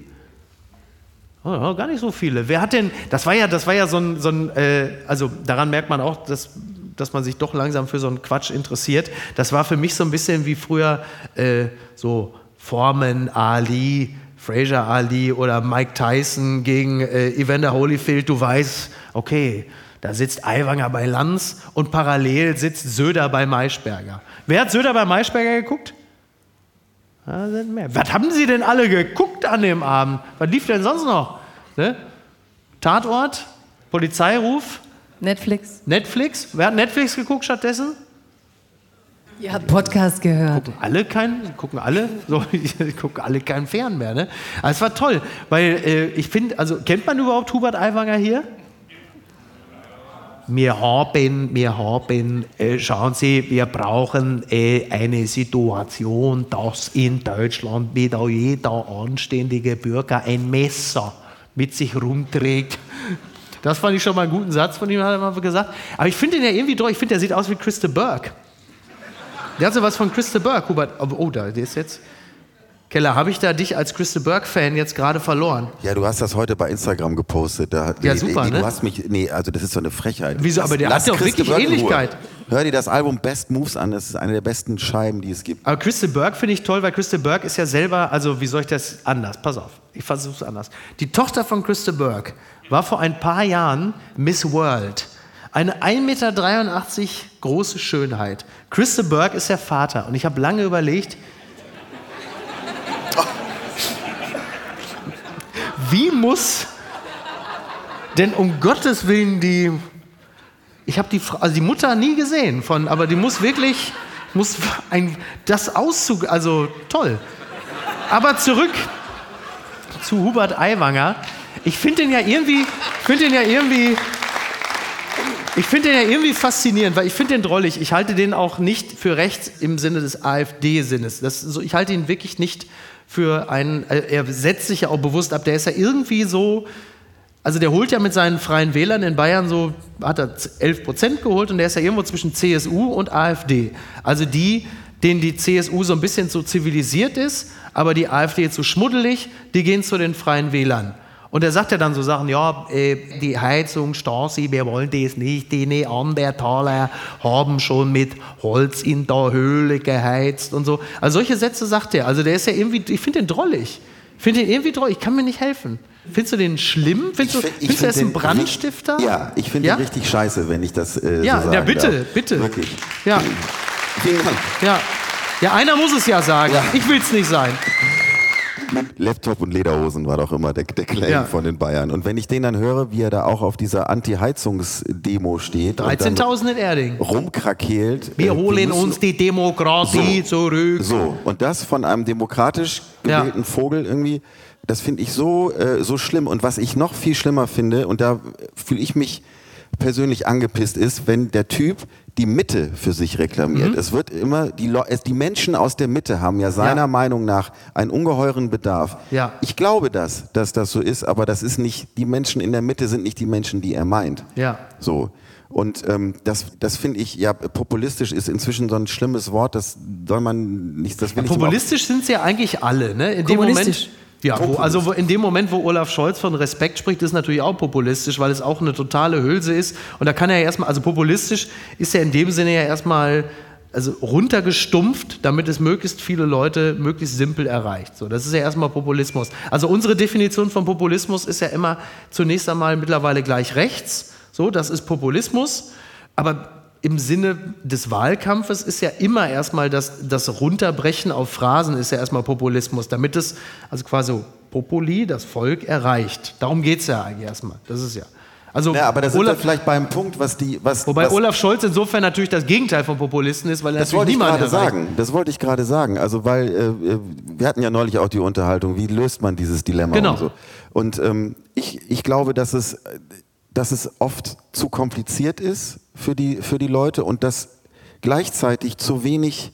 Oh, gar nicht so viele. Wer hat denn, das war ja, das war ja so ein, so ein äh, also daran merkt man auch, dass, dass man sich doch langsam für so einen Quatsch interessiert. Das war für mich so ein bisschen wie früher äh, so Foreman, Ali, Fraser Ali oder Mike Tyson gegen äh, Evander Holyfield. Du weißt, okay, da sitzt Aiwanger bei Lanz und parallel sitzt Söder bei Maischberger. Wer hat Söder bei Maischberger geguckt? Sind mehr. Was haben Sie denn alle geguckt an dem Abend? Was lief denn sonst noch? Ne? Tatort? Polizeiruf? Netflix. Netflix? Wer hat Netflix geguckt stattdessen? Ihr habt Podcast gehört. Gucken alle keinen, gucken alle, so, gucken alle keinen Fern mehr, ne? Aber es war toll, weil äh, ich finde, also kennt man überhaupt Hubert Aiwanger hier? Wir haben, wir haben, äh, schauen Sie, wir brauchen äh, eine Situation, dass in Deutschland wieder jeder anständige Bürger ein Messer mit sich rumträgt. Das fand ich schon mal einen guten Satz von ihm, hat er mal gesagt. Aber ich finde ihn ja irgendwie doch, ich finde, der sieht aus wie Christa Burke. Der hat so was von Christa Burke, Hubert. Oh, da, der ist jetzt. Keller, habe ich da dich als Christa Burke-Fan jetzt gerade verloren? Ja, du hast das heute bei Instagram gepostet. Da, ja, super, die, ne? Du hast mich, nee, also das ist so eine Frechheit. Wieso, aber der hat ja auch wirklich Ähnlichkeit. Hör dir das Album Best Moves an, das ist eine der besten Scheiben, die es gibt. Aber Christa Burke finde ich toll, weil Christa Burke ist ja selber, also wie soll ich das anders? Pass auf, ich versuche es anders. Die Tochter von Christa Burke war vor ein paar Jahren Miss World. Eine 1,83 Meter große Schönheit. Christa Burke ist der Vater und ich habe lange überlegt, wie muss denn um Gottes Willen die, ich habe die, also die Mutter nie gesehen, von, aber die muss wirklich, muss ein, das Auszug, also toll. Aber zurück zu Hubert Aiwanger. Ich finde den ja irgendwie, finde den ja irgendwie, ich finde den ja irgendwie faszinierend, weil ich finde den drollig. Ich halte den auch nicht für rechts im Sinne des AfD-Sinnes. So, ich halte ihn wirklich nicht für einen, er setzt sich ja auch bewusst ab, der ist ja irgendwie so, also der holt ja mit seinen freien Wählern in Bayern so, hat er 11 Prozent geholt und der ist ja irgendwo zwischen CSU und AfD. Also die, denen die CSU so ein bisschen zu zivilisiert ist, aber die AfD zu schmuddelig, die gehen zu den freien Wählern. Und er sagt ja dann so Sachen, ja, äh, die Heizung, Stasi, wir wollen das nicht, die Neandertaler haben schon mit Holz in der Höhle geheizt und so. Also solche Sätze sagt er. Also der ist ja irgendwie, ich finde den drollig. Ich finde den irgendwie drollig, ich kann mir nicht helfen. Findest du den schlimm? Findest du, find, findest du er ist ein den- Brandstifter? Ja, ich finde Ja? den richtig scheiße, wenn ich das äh, Ja, so sagen ja, bitte, darf. bitte. Wirklich. Ja, Vielen Dank. ja. Ja, einer muss es ja sagen. Ja. Ich will es nicht sein. Laptop und Lederhosen war doch immer der, der Claim Ja. von den Bayern. Und wenn ich den dann höre, wie er da auch auf dieser Anti-Heizungs-Demo steht und dann 13.000 in Erding. rumkrakeelt. Wir äh, holen müssen- uns die Demokratie zurück. So, und das von einem demokratisch Ja. gewählten Vogel irgendwie, das finde ich so, äh, so schlimm. Und was ich noch viel schlimmer finde, und da fühle ich mich persönlich angepisst, ist, wenn der Typ die Mitte für sich reklamiert. Mhm. Es wird immer, die, es, die Menschen aus der Mitte haben ja seiner Ja. Meinung nach einen ungeheuren Bedarf. Ja. Ich glaube das, dass das so ist, aber das ist nicht, die Menschen in der Mitte sind nicht die Menschen, die er meint. Ja. So. Und ähm, das, das finde ich, ja, populistisch ist inzwischen so ein schlimmes Wort, das soll man nicht, das will ich Populistisch sind sie ja eigentlich alle, ne? In dem. Moment, ja, wo, also wo, in dem Moment, wo Olaf Scholz von Respekt spricht, ist natürlich auch populistisch, weil es auch eine totale Hülse ist. Und da kann er ja erstmal, also populistisch ist ja in dem Sinne ja erstmal also runtergestumpft, damit es möglichst viele Leute möglichst simpel erreicht. So, das ist ja erstmal Populismus. Also unsere Definition von Populismus ist ja immer zunächst einmal mittlerweile gleich rechts. So, das ist Populismus. Aber im Sinne des Wahlkampfes ist ja immer erstmal das, das Runterbrechen auf Phrasen ist ja erstmal Populismus, damit es also quasi Populi, das Volk, erreicht. Darum geht es ja eigentlich erstmal. Das ist ja. Also Ja, aber das ist Olaf, dann vielleicht beim Punkt, was die, was, wobei was, Olaf Scholz insofern natürlich das Gegenteil von Populisten ist, weil er das natürlich wollte ich niemanden gerade sagen. Das wollte ich gerade sagen. Also weil äh, äh, wir hatten ja neulich auch die Unterhaltung, wie löst man dieses Dilemma Genau. und so. Und ähm, ich, ich glaube, dass es, dass es oft zu kompliziert ist für die, für die Leute und dass gleichzeitig zu wenig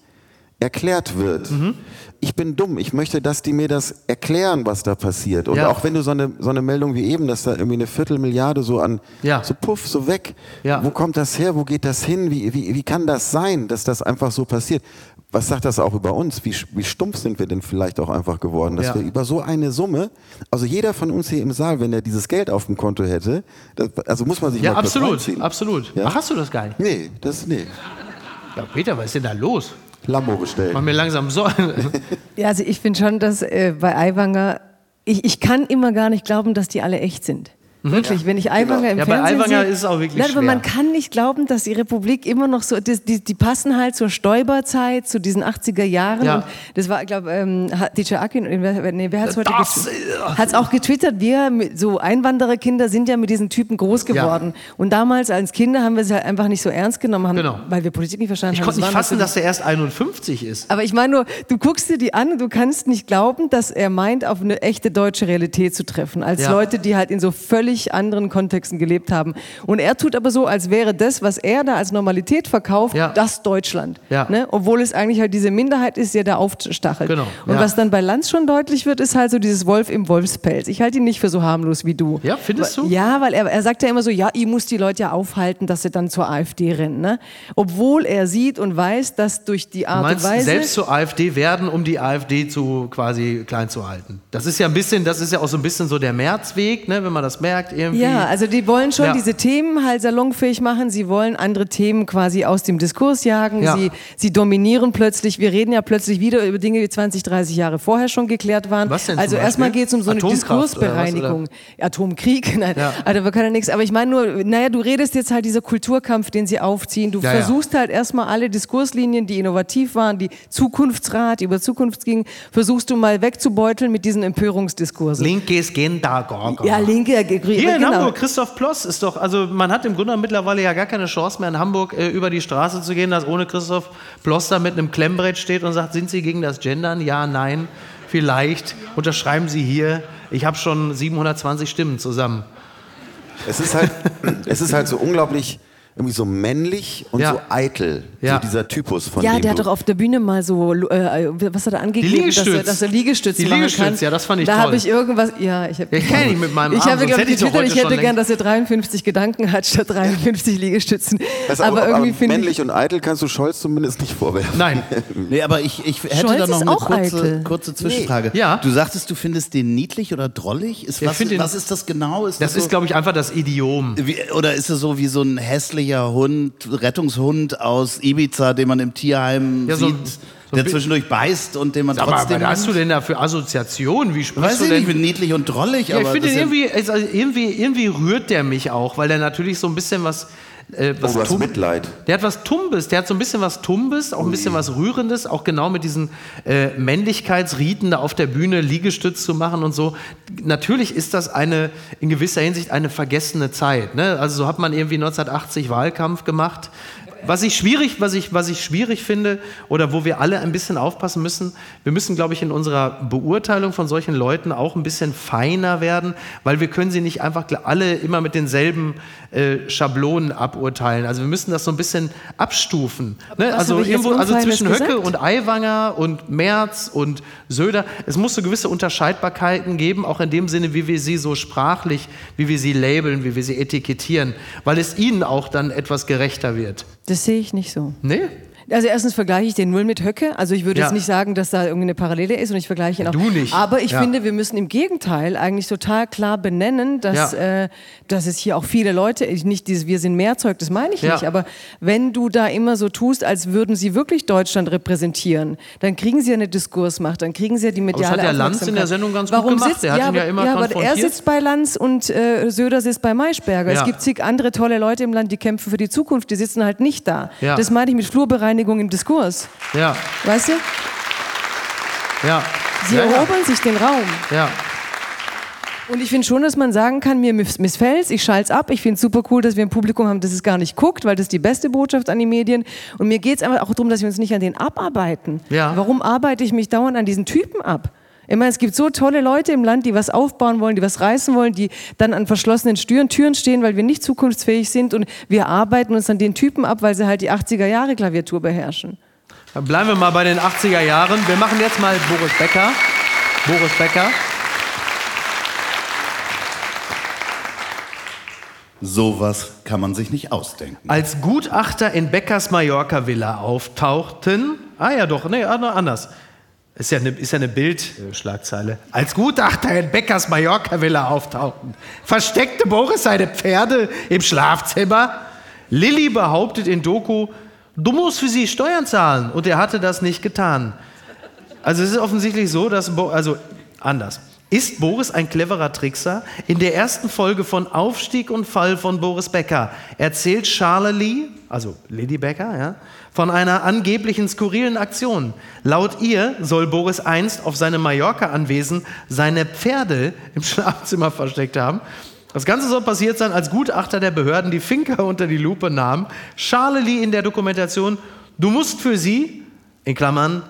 erklärt wird. Mhm. Ich bin dumm. Ich möchte, dass die mir das erklären, was da passiert. Und Ja. auch wenn du so eine, so eine Meldung wie eben, dass da irgendwie eine Viertelmilliarde so an, Ja. so puff, so weg. Ja. Wo kommt das her? Wo geht das hin? Wie, wie, wie kann das sein, dass das einfach so passiert? Was sagt das auch über uns? Wie, wie stumpf sind wir denn vielleicht auch einfach geworden, dass Ja. wir über so eine Summe, also jeder von uns hier im Saal, wenn er dieses Geld auf dem Konto hätte, das, also muss man sich Ja, mal absolut, absolut. Ja? Ach, hast du das gar nicht? Nee, das nee. Ja, Peter, was ist denn da los? Lambo bestellen. Mach mir langsam so. Ja, also ich finde schon, dass äh, bei Aiwanger, ich, ich kann immer gar nicht glauben, dass die alle echt sind. Wirklich, wenn ich Aiwanger im Ja, bei Fernsehen Aiwanger sehe, ist es auch wirklich Nein, aber man kann nicht glauben, dass die Republik immer noch so, die, die, die passen halt zur Stoiberzeit, zu diesen 80er Jahren. Ja. Und das war, ich glaube, ähm, DJ Akin, wer, nee, wer hat es heute Hat es auch getwittert, wir, so Einwandererkinder sind ja mit diesen Typen groß geworden. Und damals als Kinder haben wir sie halt einfach nicht so ernst genommen, haben, Genau. weil wir Politik nicht verstanden Ich haben. konnte Das nicht fassen, dass der erst 51 ist. aber ich meine nur, du guckst dir die an und du kannst nicht glauben, dass er meint, auf eine echte deutsche Realität zu treffen. Als Ja. Leute, die halt in so völlig anderen Kontexten gelebt haben. Und er tut aber so, als wäre das, was er da als Normalität verkauft, Ja. das Deutschland. Ja. Ne? Obwohl es eigentlich halt diese Minderheit ist, die er da aufstachelt. Genau. Und Ja. was dann bei Lanz schon deutlich wird, ist halt so dieses Wolf im Wolfspelz. Ich halte ihn nicht für so harmlos wie du. Ja, findest du? Ja, weil er, er sagt ja immer so, ja, ich muss die Leute ja aufhalten, dass sie dann zur AfD rennen. Ne? Obwohl er sieht und weiß, dass durch die Art meinst, und Weise... selbst zur AfD werden, um die AfD zu quasi klein zu halten. Das ist ja ein bisschen, das ist ja auch so ein bisschen so der Märzweg, ne, wenn man das merkt irgendwie. Ja, also die wollen schon Ja. diese Themen halt salonfähig machen. Sie wollen andere Themen quasi aus dem Diskurs jagen. Ja. Sie, sie dominieren plötzlich. Wir reden ja plötzlich wieder über Dinge, die 20, 30 Jahre vorher schon geklärt waren. Was denn also erstmal geht es um so eine Atomkraft oder was, Diskursbereinigung. Atomkrieg, nein, Ja. also wir können ja nichts. Aber ich meine nur, naja, du redest jetzt halt dieser Kulturkampf, den sie aufziehen. Du versuchst halt erstmal alle Diskurslinien, die innovativ waren, die Zukunftsrat, die über Zukunft gingen, versuchst du mal wegzubeuteln mit diesen Empörungsdiskursen. Linkes Gendagoga. Ja, linke, Hier in genau. Hamburg, Christoph Ploss ist doch, also man hat im Grunde mittlerweile ja gar keine Chance mehr in Hamburg äh, über die Straße zu gehen, dass ohne Christoph Ploss da mit einem Klemmbrett steht und sagt, sind Sie gegen das Gendern? Ja, nein, vielleicht. Unterschreiben Sie hier. Ich habe schon 720 Stimmen zusammen. Es ist halt, es ist halt so unglaublich irgendwie so männlich und Ja. so eitel, Ja. so dieser Typus von Ja, dem der hat doch auf der Bühne mal so, äh, was hat er angegeben, dass er, dass er Liegestütze Die machen Liegestütz, kann. ja, das fand ich da toll. habe ich irgendwas, ja, ich habe Ja, ich kenn ihn mit meinem Ich Arm, habe, glaube hätte ich, ich hätte gern, dass er 53 Gedanken hat statt 53 Liegestützen. Also, aber, irgendwie finde männlich ich, und eitel kannst du Scholz zumindest nicht vorwerfen. Nein. Nee, aber ich, ich hätte Scholz da noch ist eine auch kurze, eitel. kurze Zwischenfrage. Nee. Ja. Du sagtest, du findest den niedlich oder drollig? Ist, Ich was, was ist das genau? Ist Das so, ist, glaube ich, einfach das Idiom. wie, oder ist es so wie so ein hässlicher Hund, Rettungshund aus Ibiza, den man im Tierheim Ja, so- sieht, so der zwischendurch beißt und den man Aber trotzdem... was hast du denn da für Assoziationen? Wie sprichst Weiß du ich denn? ich bin niedlich und drollig, Ja, ich aber finde den sind- irgendwie, also irgendwie, irgendwie rührt der mich auch, weil der natürlich so ein bisschen was. Äh, was Oh, Tum- Mitleid. Der hat was Tumbes, der hat so ein bisschen was Tumbes, auch ein bisschen was Rührendes, auch genau mit diesen äh, Männlichkeitsriten da auf der Bühne Liegestütz zu machen und so. Natürlich ist das eine, in gewisser Hinsicht eine vergessene Zeit. Ne? Also so hat man irgendwie 1980 Wahlkampf gemacht. Was ich schwierig, was ich, was ich schwierig finde oder wo wir alle ein bisschen aufpassen müssen, wir müssen, glaube ich, in unserer Beurteilung von solchen Leuten auch ein bisschen feiner werden, weil wir können sie nicht einfach alle immer mit denselben äh, Schablonen aburteilen. Also wir müssen das so ein bisschen abstufen. Ne? Also, irgendwo, also zwischen Höcke gesagt? und Aiwanger und Merz und Söder. Es muss so gewisse Unterscheidbarkeiten geben, auch in dem Sinne, wie wir sie so sprachlich, wie wir sie labeln, wie wir sie etikettieren, weil es ihnen auch dann etwas gerechter wird. Das sehe ich nicht so. Nee? Also erstens vergleiche ich den null mit Höcke. Also ich würde Ja. jetzt nicht sagen, dass da irgendwie eine Parallele ist und ich vergleiche ihn auch. Du nicht. Aber ich Ja. finde, wir müssen im Gegenteil eigentlich total klar benennen, dass, Ja. äh, dass es hier auch viele Leute, ich nicht dieses Wir sind mehr Zeug, das meine ich nicht, aber wenn du da immer so tust, als würden sie wirklich Deutschland repräsentieren, dann kriegen sie ja eine Diskursmacht, dann kriegen sie ja die mediale hat der Lanz in der. Sendung ganz gut Warum gemacht. Sitzt, Der hat ja, ihn ja aber- immer ja, aber er sitzt bei Lanz und äh, Söder sitzt bei Maischberger. Es gibt zig andere tolle Leute im Land, die kämpfen für die Zukunft, die sitzen halt nicht da. Das meine ich mit Flurbereinigung im Diskurs. Ja, Weißt du? ja. Sie ja, ja. erobern sich den Raum. ja. Und ich finde schon, dass man sagen kann, mir miss- missfällt's, ich schalte es ab. Ich finde es super cool, dass wir ein Publikum haben, das es gar nicht guckt, weil das ist die beste Botschaft an die Medien. Und mir geht es einfach auch darum, dass wir uns nicht an den abarbeiten. Ja. Warum arbeite ich mich dauernd an diesen Typen ab? Ich meine, es gibt so tolle Leute im Land, die was aufbauen wollen, die was reißen wollen, die dann an verschlossenen Türen, Türen stehen, weil wir nicht zukunftsfähig sind und wir arbeiten uns an den Typen ab, weil sie halt die 80er Jahre Klaviatur beherrschen. Dann bleiben wir mal bei den 80er Jahren. Wir machen jetzt mal Boris Becker. Boris Becker. Sowas kann man sich nicht ausdenken. Als Gutachter in Beckers Mallorca-Villa auftauchten. Ah ja, doch, nee, ah, anders. Ist ja eine, ist ja eine Bildschlagzeile. Als Gutachter in Beckers Mallorca-Villa auftauchten, versteckte Boris seine Pferde im Schlafzimmer. Lilly behauptet in Doku, du musst für sie Steuern zahlen. Und er hatte das nicht getan. Also es ist offensichtlich so, dass, Bo also anders. Ist Boris ein cleverer Trickser? In der ersten Folge von Aufstieg und Fall von Boris Becker erzählt Charlie, also Lady Becker, ja, von einer angeblichen skurrilen Aktion. Laut ihr soll Boris einst auf seinem Mallorca-Anwesen seine Pferde im Schlafzimmer versteckt haben. Das Ganze soll passiert sein, als Gutachter der Behörden die Finker unter die Lupe nahm. Charlie in der Dokumentation, du musst für sie, in Klammern,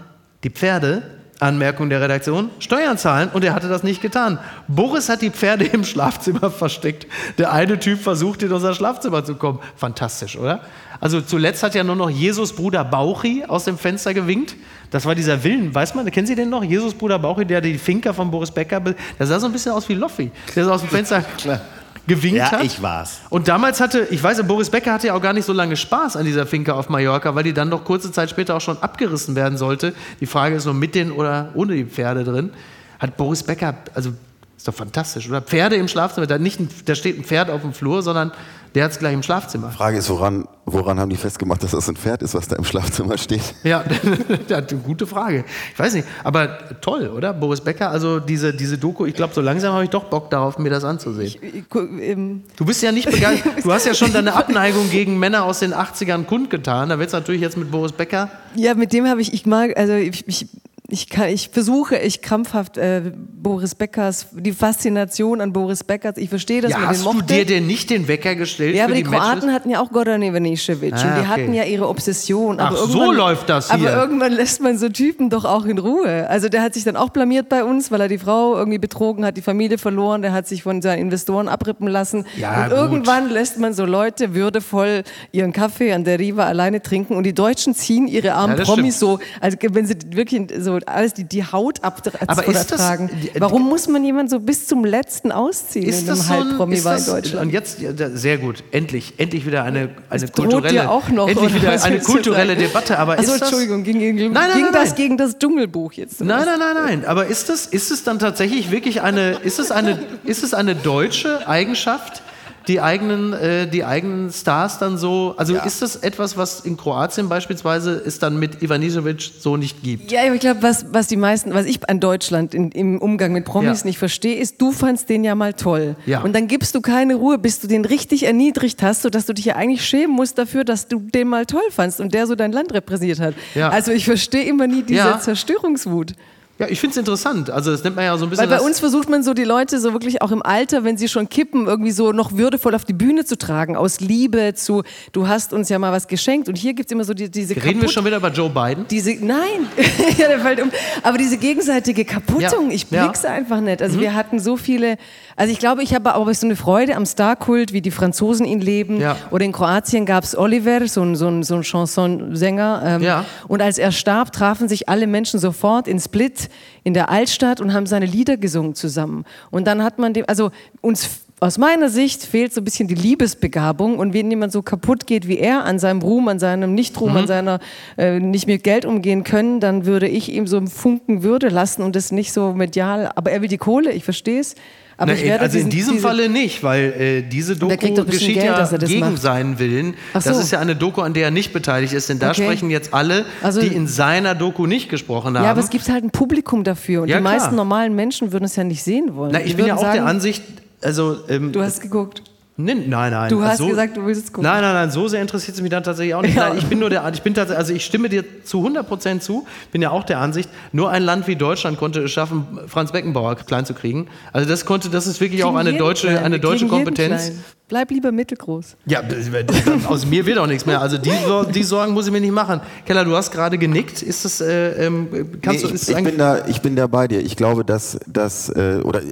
die Pferde, Anmerkung der Redaktion, Steuern zahlen und er hatte das nicht getan. Boris hat die Pferde im Schlafzimmer versteckt. Der eine Typ versucht, in unser Schlafzimmer zu kommen. Fantastisch, oder? Also zuletzt hat ja nur noch Jesus Bruder Bauchi aus dem Fenster gewinkt. Das war dieser Willen, weiß man, kennen Sie den noch? Jesus Bruder Bauchi, der die Finker von Boris Becker, der sah so ein bisschen aus wie Loffi. Der sah aus dem Fenster gewinkt Ja, hat. ich war's. Und damals hatte, ich weiß, Boris Becker hatte ja auch gar nicht so lange Spaß an dieser Finke auf Mallorca, weil die dann doch kurze Zeit später auch schon abgerissen werden sollte. Die Frage ist nur mit den oder ohne die Pferde drin. Hat Boris Becker, also ist doch fantastisch, oder? Pferde im Schlafzimmer, da, nicht ein, da steht ein Pferd auf dem Flur, sondern der hat es gleich im Schlafzimmer. Frage ist, woran, woran haben die festgemacht, dass das ein Pferd ist, was da im Schlafzimmer steht? Ja, das ist eine gute Frage. Ich weiß nicht, aber toll, oder? Boris Becker, also diese, diese Doku, ich glaube, so langsam habe ich doch Bock darauf, mir das anzusehen. Ich gu- ähm, Du bist ja nicht begeistert. Du hast ja schon deine Abneigung gegen Männer aus den 80ern kundgetan. Da wird es natürlich jetzt mit Boris Becker. Ja, mit dem habe ich, ich mag, also ich, ich, ich, kann, ich versuche, ich krampfhaft äh, Boris Beckers, die Faszination an Boris Beckers, ich verstehe, dass Ja, den hast du dir denn nicht den Wecker gestellt ja, aber die, die Kroaten Matches? hatten ja auch Goran Ivanišević Ah, und die okay. hatten ja ihre Obsession. Aber Ach, so läuft das Aber hier. irgendwann lässt man so Typen doch auch in Ruhe. Also der hat sich dann auch blamiert bei uns, weil er die Frau irgendwie betrogen hat, die Familie verloren, der hat sich von seinen Investoren abrippen lassen. Ja, und gut. irgendwann lässt man so Leute würdevoll ihren Kaffee an der Riva alleine trinken und die Deutschen ziehen ihre armen Ja, das Promis so, als wenn sie wirklich so alles die, die Haut abtragen. Warum muss man jemanden so bis zum letzten ausziehen Ist in das einem so ein, Halbpromi ist war in Deutschland? Und jetzt, sehr gut, endlich, endlich wieder eine, eine kulturelle, auch noch, endlich wieder eine kulturelle? Debatte. Aber Achso, ist Entschuldigung, ging, ging, Nein, nein, ging nein, das gegen das Dschungelbuch jetzt? Nein, nein, nein, nein. Aber ist es, ist es dann tatsächlich wirklich eine, ist es eine, ist es eine deutsche Eigenschaft, die eigenen, äh, die eigenen Stars dann so, also ist das etwas, was in Kroatien beispielsweise es dann mit Ivanisevic so nicht gibt? Ja, aber ich glaube, was, was die meisten, was ich an Deutschland in, im Umgang mit Promis Ja. nicht verstehe, ist, du fandst den ja mal toll. Ja. Und dann gibst du keine Ruhe, bis du den richtig erniedrigt hast, sodass du dich ja eigentlich schämen musst dafür, dass du den mal toll fandst und der so dein Land repräsentiert hat. Ja. Also ich verstehe immer nie diese Ja. Zerstörungswut. Ja, ich finde es interessant. Also das nennt man ja so ein bisschen Weil bei uns versucht man so die Leute so wirklich auch im Alter, wenn sie schon kippen, irgendwie so noch würdevoll auf die Bühne zu tragen, aus Liebe zu, du hast uns ja mal was geschenkt. Und hier gibt es immer so die, diese Reden wir schon wieder über Joe Biden? Diese, nein, ja, der fällt um. Aber diese gegenseitige Kaputtung, Ja, ich ja. blick's einfach nicht. Also wir hatten so viele, also ich glaube, ich habe auch so eine Freude am Starkult, wie die Franzosen ihn leben. Ja. Oder in Kroatien gab's Oliver, so ein, so ein, so ein Chansonsänger. Ähm, Ja. Und als er starb, trafen sich alle Menschen sofort in Split, in der Altstadt und haben seine Lieder gesungen zusammen. Und dann hat man dem, also uns aus meiner Sicht fehlt so ein bisschen die Liebesbegabung und wenn jemand so kaputt geht wie er an seinem Ruhm, an seinem Nichtruhm, Mhm. an seiner äh, nicht mit Geld umgehen können, dann würde ich ihm so einen Funken Würde lassen und das nicht so medial. Aber er will die Kohle, ich verstehe es. Aber Na, ich werde also in diesen- diesem diese- Falle nicht, weil äh, diese Doku der geschieht Geld, ja dass er das gegen macht. seinen Willen. Ach Das so. ist ja eine Doku, an der er nicht beteiligt ist, denn da Okay. sprechen jetzt alle, Also- die in seiner Doku nicht gesprochen haben. Ja, aber es gibt halt ein Publikum dafür und Ja, die klar. meisten normalen Menschen würden es ja nicht sehen wollen. Na, Die ich bin ja auch der sagen, Ansicht, also ähm, Du hast geguckt. Nee, nein, nein. Du hast so- gesagt, du willst es gucken. Nein, nein, nein, so sehr interessiert es mich dann tatsächlich auch nicht. Ja. Nein, ich bin nur der, ich bin tatsächlich, also ich stimme dir zu 100% zu, bin ja auch der Ansicht, nur ein Land wie Deutschland konnte es schaffen, Franz Beckenbauer klein zu kriegen. Also das konnte, das ist wirklich auch eine deutsche, klein. eine deutsche Kompetenz. Bleib lieber mittelgroß. Ja, aus mir wird auch nichts mehr. Also die, die Sorgen muss ich mir nicht machen. Keller, du hast gerade genickt. Ist das, äh, ähm, kannst Nee, du, ist ich, das ich, eigentlich- bin da, ich bin da bei dir. Ich glaube, dass das, äh, oder, äh,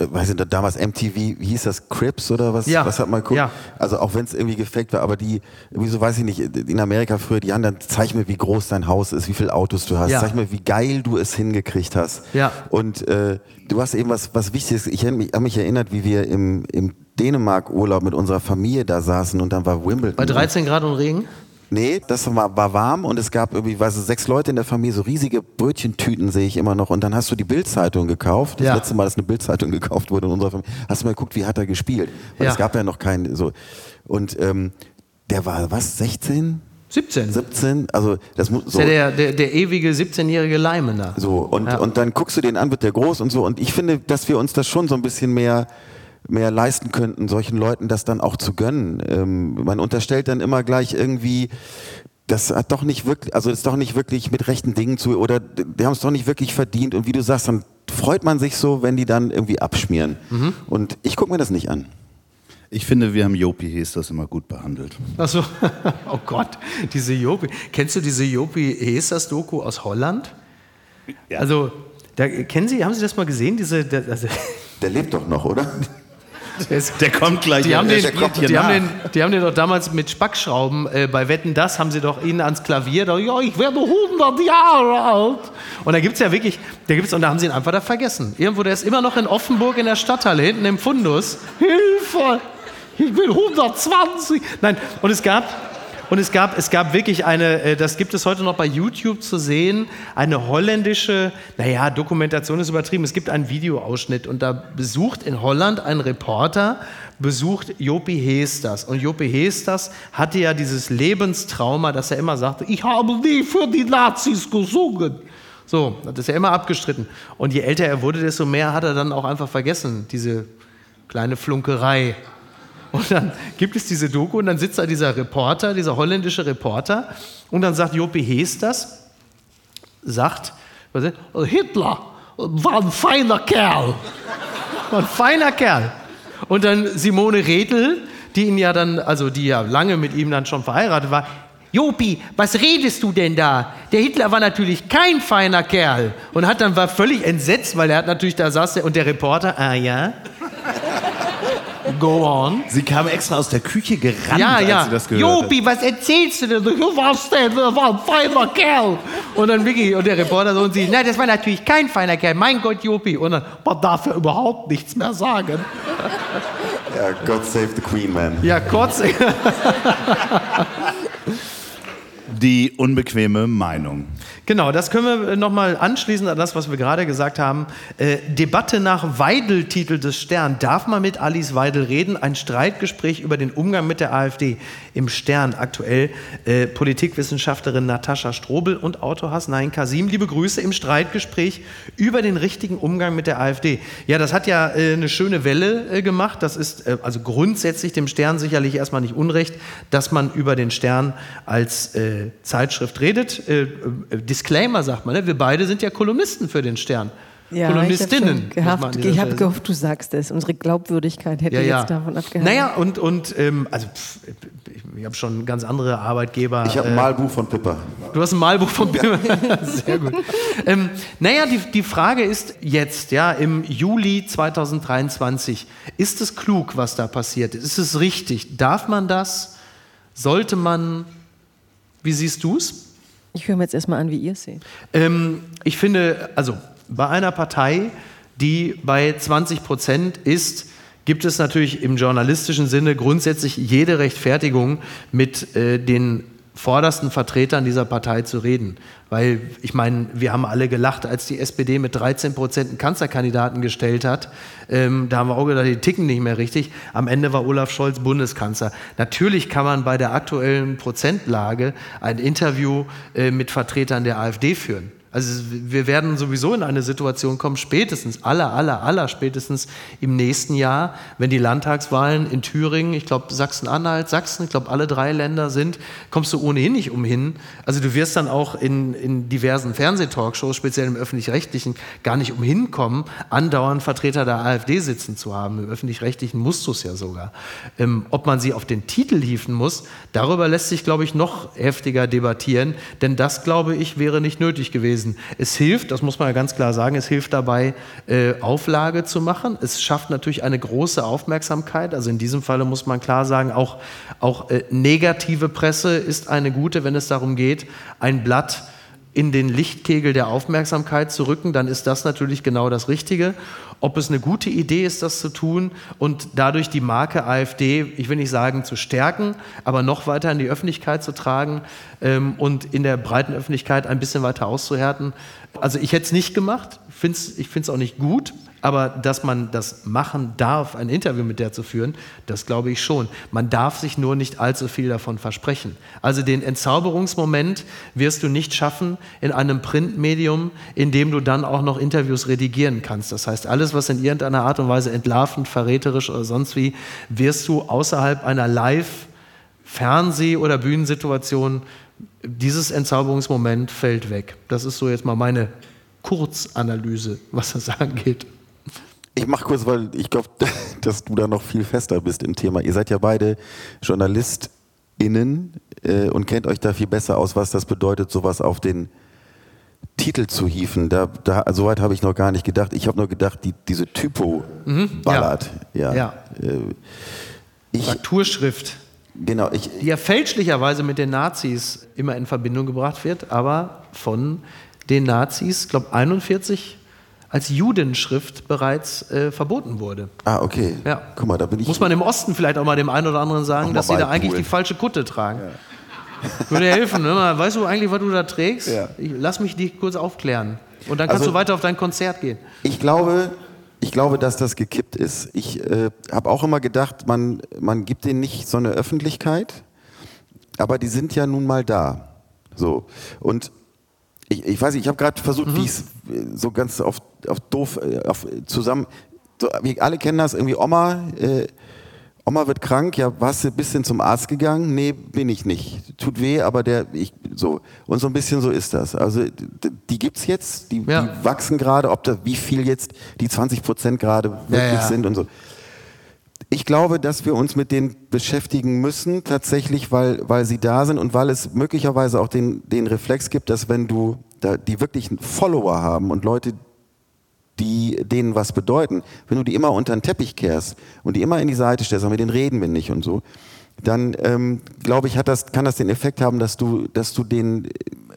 weiß nicht, damals MTV, wie hieß das, Crips oder was, Ja. Was hat man geguckt? Ja. Also auch wenn es irgendwie gefaked war, aber die, wieso weiß ich nicht, in Amerika früher, die haben dann, zeig mir, wie groß dein Haus ist, wie viele Autos du hast, Ja. zeig mir, wie geil du es hingekriegt hast. Ja. Und äh, du hast eben was, was Wichtiges, ich habe mich, hab mich erinnert, wie wir im, im Dänemark-Urlaub mit unserer Familie da saßen und dann war Wimbledon. bei 13 Grad und Regen? Nee, das war, war warm und es gab irgendwie, weiß ich, sechs Leute in der Familie, so riesige Brötchentüten sehe ich immer noch. Und dann hast du die Bildzeitung gekauft. Das Ja. letzte Mal, dass eine Bildzeitung gekauft wurde in unserer Familie. Hast du mal geguckt, wie hat er gespielt? Weil Ja. es gab ja noch keinen so. Und ähm, der war, was, 16? 17. 17, also das muss Das so. ist ja der, der, der ewige 17-jährige Leimener. So, und, Ja. und dann guckst du den an, wird der groß und so. Und ich finde, dass wir uns das schon so ein bisschen mehr, mehr leisten könnten, solchen Leuten das dann auch zu gönnen. Ähm, man unterstellt dann immer gleich irgendwie, das hat doch nicht wirklich, also ist doch nicht wirklich mit rechten Dingen zu, oder die haben es doch nicht wirklich verdient. Und wie du sagst, dann freut man sich so, wenn die dann irgendwie abschmieren. Und ich gucke mir das nicht an. Ich finde, wir haben Jopi Hees das immer gut behandelt. Achso, oh Gott, diese Jopi. Kennst du diese Jopi Hesas-Doku aus Holland? Also, da, kennen Sie, haben Sie das mal gesehen? Diese, der, also, Der lebt doch noch, oder? der, kommt gleich. die, haben den, die, hier haben den, die haben den doch damals mit Spackschrauben äh, bei Wetten Das haben sie doch ihn ans Klavier, da, ja, ich werde 100 Jahre alt. Und da gibt es ja wirklich, da gibt's, und da haben sie ihn einfach da vergessen. Irgendwo, der ist immer noch in Offenburg in der Stadthalle, hinten im Fundus. Hilfe, ich bin 120. Nein, und es gab, und es gab, es gab wirklich eine, äh, das gibt es heute noch bei YouTube zu sehen, eine holländische, naja, Dokumentation ist übertrieben. Es gibt einen Videoausschnitt und da besucht in Holland ein Reporter, besucht Jopi Heesters. Und Jopi Heesters hatte ja dieses Lebenstrauma, dass er immer sagte, ich habe nie für die Nazis gesungen. So, das ist ja immer abgestritten. Und je älter er wurde, desto mehr hat er dann auch einfach vergessen, diese kleine Flunkerei. Und dann gibt es diese Doku und dann sitzt da dieser Reporter, dieser holländische Reporter und dann sagt Jopi Heesters, sagt, was ist, Hitler war ein feiner Kerl. War ein feiner Kerl. Und dann Simone Redl, die ihn ja dann, also die ja lange mit ihm dann schon verheiratet war, Jopi, was redest du denn da? Der Hitler war natürlich kein feiner Kerl. Und hat dann war völlig entsetzt, weil er hat natürlich, da saß und der Reporter, ah ja, go on. Sie kam extra aus der Küche gerannt, Ja, als ja. sie das gehört hat. Jopi, was erzählst du denn? Du warst denn, das war ein feiner Kerl. Und dann Vicky und der Reporter so und sie, nein, das war natürlich kein feiner Kerl. Mein Gott, Jopi. Und dann, man darf ja überhaupt nichts mehr sagen. Ja, God save the Queen, man. Ja, kurz. Die unbequeme Meinung. Genau, das können wir nochmal anschließen an das, was wir gerade gesagt haben. Äh, Debatte nach Weidel-Titel des Stern. Darf man mit Alice Weidel reden? Ein Streitgespräch über den Umgang mit der AfD im Stern. Aktuell äh, Politikwissenschaftlerin Natascha Strobel und Autor Hasnain Kasim. Liebe Grüße im Streitgespräch über den richtigen Umgang mit der AfD. Ja, das hat ja äh, eine schöne Welle äh, gemacht. Das ist äh, also grundsätzlich dem Stern sicherlich erstmal nicht unrecht, dass man über den Stern als äh, Zeitschrift redet. Äh, äh, Disclaimer sagt man, ne? wir beide sind ja Kolumnisten für den Stern. Ja, Kolumnistinnen. Ich habe hab gehofft, du sagst es. Unsere Glaubwürdigkeit hätte ja, ja. jetzt davon abgehalten. Naja, und, und ähm, also pff, ich, habe schon ganz andere Arbeitgeber. Ich habe ein äh, Malbuch von Pippa. Du hast ein Malbuch von Bill. Sehr gut. Ähm, naja, die, die Frage ist jetzt, ja, im Juli 2023, ist es klug, was da passiert ist? Ist es richtig? Darf man das? Sollte man? Wie siehst du es? Ich höre mir jetzt erstmal an, wie ihr es seht. Ähm, ich finde, also bei einer Partei, die bei 20 Prozent ist, gibt es natürlich im journalistischen Sinne grundsätzlich jede Rechtfertigung, mit äh, den vordersten Vertretern dieser Partei zu reden. Weil ich meine, wir haben alle gelacht, als die SPD mit 13 Prozent einen Kanzlerkandidaten gestellt hat. Ähm, da haben wir auch gedacht, die ticken nicht mehr richtig. Am Ende war Olaf Scholz Bundeskanzler. Natürlich kann man bei der aktuellen Prozentlage ein Interview äh, mit Vertretern der AfD führen. Also wir werden sowieso in eine Situation kommen, spätestens, aller, aller, aller spätestens im nächsten Jahr, wenn die Landtagswahlen in Thüringen, ich glaube Sachsen-Anhalt, Sachsen, ich glaube alle drei Länder sind, kommst du ohnehin nicht umhin. Also du wirst dann auch in, in diversen Fernsehtalkshows, speziell im Öffentlich-Rechtlichen, gar nicht umhin kommen, andauernd Vertreter der AfD sitzen zu haben. Im Öffentlich-Rechtlichen musst du es ja sogar. Ähm, ob man sie auf den Titel hieven muss, darüber lässt sich, glaube ich, noch heftiger debattieren, denn das, glaube ich, wäre nicht nötig gewesen. Es hilft, das muss man ja ganz klar sagen, es hilft dabei, äh, Auflage zu machen. Es schafft natürlich eine große Aufmerksamkeit. Also in diesem Falle muss man klar sagen, auch, auch äh, negative Presse ist eine gute, wenn es darum geht, ein Blatt in den Lichtkegel der Aufmerksamkeit zu rücken, dann ist das natürlich genau das Richtige. Ob es eine gute Idee ist, das zu tun und dadurch die Marke AfD, ich will nicht sagen zu stärken, aber noch weiter in die Öffentlichkeit zu tragen ähm, und in der breiten Öffentlichkeit ein bisschen weiter auszuhärten. Also ich hätte es nicht gemacht, find's, ich finde es auch nicht gut. Aber dass man das machen darf, ein Interview mit der zu führen, das glaube ich schon. Man darf sich nur nicht allzu viel davon versprechen. Also den Entzauberungsmoment wirst du nicht schaffen in einem Printmedium, in dem du dann auch noch Interviews redigieren kannst. Das heißt, alles, was in irgendeiner Art und Weise entlarvend, verräterisch oder sonst wie, wirst du außerhalb einer Live- Fernseh- oder Bühnensituation, dieses Entzauberungsmoment fällt weg. Das ist so jetzt mal meine Kurzanalyse, was das angeht. Ich mache kurz, weil ich glaube, dass du da noch viel fester bist im Thema. Ihr seid ja beide JournalistInnen äh, und kennt euch da viel besser aus, was das bedeutet, sowas auf den Titel zu hieven. Da, da, so weit habe ich noch gar nicht gedacht. Ich habe nur gedacht, die, diese Typo mhm, ballert. Ja. ja. ja. Äh, ich, Frakturschrift. Genau, ich, die ja fälschlicherweise mit den Nazis immer in Verbindung gebracht wird, aber von den Nazis, ich glaube 41 als Judenschrift bereits äh, verboten wurde. Ah, okay. Ja. Guck mal, da bin ich. Muss man im Osten vielleicht auch mal dem einen oder anderen sagen, dass sie da eigentlich die falsche Kutte tragen. Ja. Würde helfen. Ne? Weißt du eigentlich, was du da trägst? Ja. Ich, lass mich dich kurz aufklären. Und dann kannst also, du weiter auf dein Konzert gehen. Ich glaube, ich glaube, dass das gekippt ist. Ich äh, habe auch immer gedacht, man, man gibt denen nicht so eine Öffentlichkeit, aber die sind ja nun mal da. So. Und ich, ich weiß nicht, ich habe gerade versucht, mhm. wie es so ganz auf, auf doof äh, auf, zusammen. So, wir alle kennen das, irgendwie Oma, äh, Oma wird krank, ja, warst du ein bisschen zum Arzt gegangen? Nee, bin ich nicht. Tut weh, aber der, ich, so. Und so ein bisschen so ist das. Also, die gibt's jetzt, die, ja. die wachsen gerade, ob da, wie viel jetzt die 20 Prozent gerade wirklich ja, ja. sind und so. Ich glaube, dass wir uns mit denen beschäftigen müssen, tatsächlich, weil, weil sie da sind und weil es möglicherweise auch den, den Reflex gibt, dass wenn du da, die wirklich Follower haben und Leute, die denen was bedeuten, wenn du die immer unter den Teppich kehrst und die immer in die Seite stellst, mit denen reden wir nicht und so, dann ähm, glaube ich, hat das, kann das den Effekt haben, dass du, dass du denen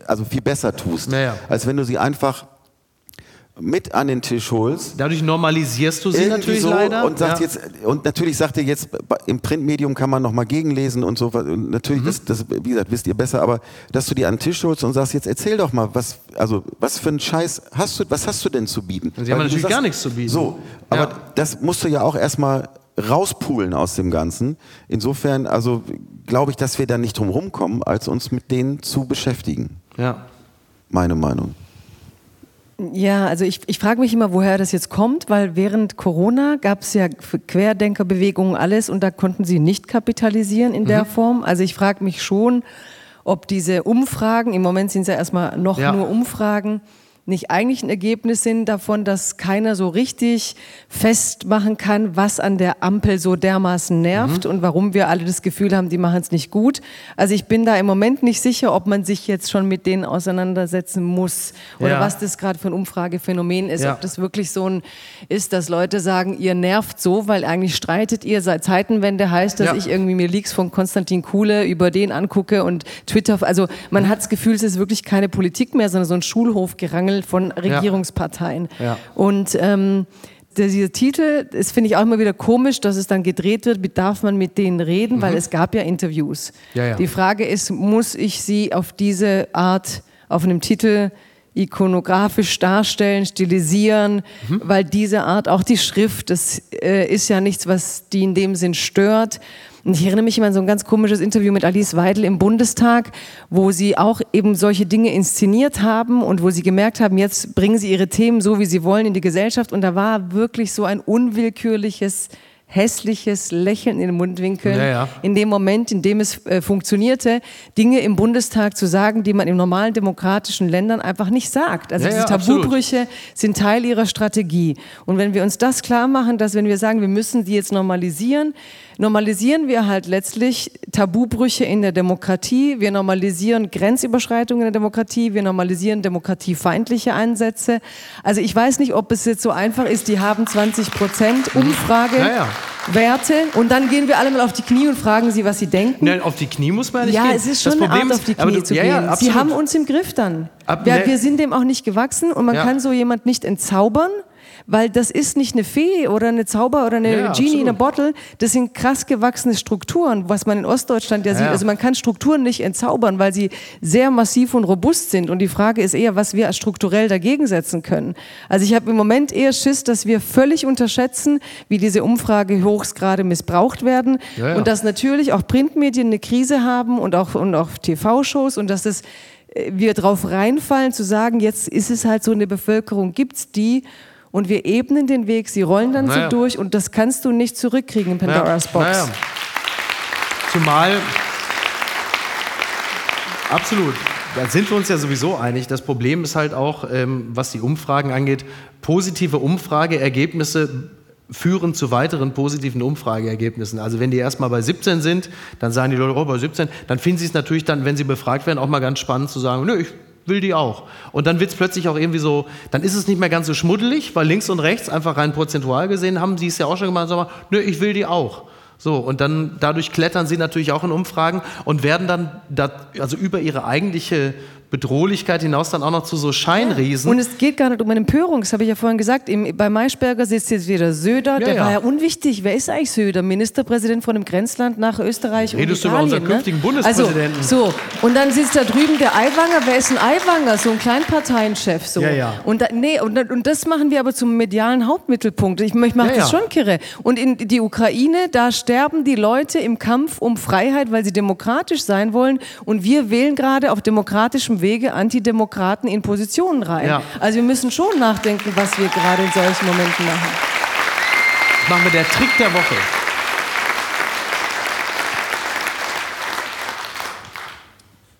also viel besser tust, naja. als wenn du sie einfach mit an den Tisch holst. Dadurch normalisierst du sie natürlich so leider. Und, ja. jetzt, und natürlich sagt ihr jetzt, im Printmedium kann man nochmal gegenlesen und so. Und natürlich, mhm. das, das, wie gesagt, wisst ihr besser, aber dass du die an den Tisch holst und sagst, jetzt erzähl doch mal, was, also, was für einen Scheiß hast du, was hast du denn zu bieten? Sie haben natürlich sagst, gar nichts zu bieten. So, aber ja. das musst du ja auch erstmal rauspulen aus dem Ganzen. Insofern, also glaube ich, dass wir da nicht drum rumkommen, als uns mit denen zu beschäftigen. Ja. Meine Meinung. Ja, also ich, ich frage mich immer, woher das jetzt kommt, weil während Corona gab es ja Querdenkerbewegungen alles und da konnten sie nicht kapitalisieren in mhm. der Form. Also ich frage mich schon, ob diese Umfragen, im Moment sind es ja erstmal noch ja. nur Umfragen, nicht eigentlich ein Ergebnis sind davon, dass keiner so richtig festmachen kann, was an der Ampel so dermaßen nervt mhm. und warum wir alle das Gefühl haben, die machen es nicht gut. Also ich bin da im Moment nicht sicher, ob man sich jetzt schon mit denen auseinandersetzen muss oder ja. was das gerade für ein Umfragephänomen ist. Ja. Ob das wirklich so ein ist, dass Leute sagen, ihr nervt so, weil eigentlich streitet ihr seit Zeitenwende heißt, dass ja. ich irgendwie mir Leaks von Konstantin Kuhle über den angucke und Twitter. Also man hat das Gefühl, es ist wirklich keine Politik mehr, sondern so ein Schulhofgerangel Mangel von Regierungsparteien. Ja. Und ähm, dieser Titel, das finde ich auch immer wieder komisch, dass es dann gedreht wird, darf man mit denen reden, mhm. weil es gab ja Interviews. Ja, ja. Die Frage ist, muss ich sie auf diese Art, auf einem Titel ikonografisch darstellen, stilisieren, mhm. weil diese Art, auch die Schrift, das äh, ist ja nichts, was die in dem Sinn stört. Und ich erinnere mich immer an so ein ganz komisches Interview mit Alice Weidel im Bundestag, wo sie auch eben solche Dinge inszeniert haben und wo sie gemerkt haben, jetzt bringen sie ihre Themen so, wie sie wollen, in die Gesellschaft. Und da war wirklich so ein unwillkürliches hässliches Lächeln in den Mundwinkeln, ja, ja. in dem Moment, in dem es äh, funktionierte, Dinge im Bundestag zu sagen, die man in normalen demokratischen Ländern einfach nicht sagt. Also ja, diese Tabubrüche absolut. sind Teil ihrer Strategie. Und wenn wir uns das klar machen, dass wenn wir sagen, wir müssen die jetzt normalisieren, normalisieren wir halt letztlich Tabubrüche in der Demokratie, wir normalisieren Grenzüberschreitungen in der Demokratie, wir normalisieren demokratiefeindliche Einsätze. Also ich weiß nicht, ob es jetzt so einfach ist, die haben 20 Prozent Umfrage. Ja, ja. Werte und dann gehen wir alle mal auf die Knie und fragen sie, was sie denken. Nein, auf die Knie muss man nicht ja, gehen. Ja, es ist schon das eine Art, auf die Knie du, zu ja, gehen. sie haben uns im Griff dann. Ab, wir, ne. wir, sind dem auch nicht gewachsen und man kann so jemand nicht entzaubern. Weil das ist nicht eine Fee oder eine Zauber oder eine Ja, Genie absolut. in a Bottle. Das sind krass gewachsene Strukturen, was man in Ostdeutschland ja, sieht. ja. Also man kann Strukturen nicht entzaubern, weil sie sehr massiv und robust sind. Und die Frage ist eher, was wir strukturell dagegen setzen können. Also ich habe im Moment eher Schiss, dass wir völlig unterschätzen, wie diese Umfragehochs gerade missbraucht werden Ja, ja. und dass natürlich auch Printmedien eine Krise haben und auch, und auch TV-Shows und dass das äh, wir drauf reinfallen zu sagen, jetzt ist es halt so eine Bevölkerung, gibt's die und wir ebnen den Weg, sie rollen dann Naja. so durch und das kannst du nicht zurückkriegen in Pandora's Box. Naja. Zumal. Absolut. Da sind wir uns ja sowieso einig. Das Problem ist halt auch, ähm, was die Umfragen angeht, positive Umfrageergebnisse führen zu weiteren positiven Umfrageergebnissen. Also wenn die erstmal bei 17 sind, dann sagen die Leute, oh, bei 17, dann finden sie es natürlich dann, wenn sie befragt werden, auch mal ganz spannend zu sagen, nö, ich will die auch. Und dann wird es plötzlich auch irgendwie so, dann ist es nicht mehr ganz so schmuddelig, weil links und rechts einfach rein prozentual gesehen haben sie es ja auch schon gemacht, sagen, nö, ich will die auch. So, und dann dadurch klettern sie natürlich auch in Umfragen und werden dann da, also über ihre eigentliche Bedrohlichkeit hinaus dann auch noch zu so Scheinriesen. Und es geht gar nicht um eine Empörung, das habe ich ja vorhin gesagt. Bei Maischberger sitzt jetzt wieder Söder, Ja, der ja. war ja unwichtig. Wer ist eigentlich Söder? Ministerpräsident von einem Grenzland nach Österreich Redest du und über Italien. unseren künftigen Bundespräsidenten? Also, so, und dann sitzt da drüben der Aiwanger. Wer ist ein Aiwanger? So ein Kleinparteienchef. So. Ja, ja. Und, da, nee, und, und das machen wir aber zum medialen Hauptmittelpunkt. Ich, ich mache Ja, das schon kirre. Und in die Ukraine, da sterben die Leute im Kampf um Freiheit, weil sie demokratisch sein wollen. Und wir wählen gerade auf demokratischem Wege Antidemokraten in Positionen rein. Ja. Also wir müssen schon nachdenken, was wir gerade in solchen Momenten machen. Das machen wir der Trick der Woche.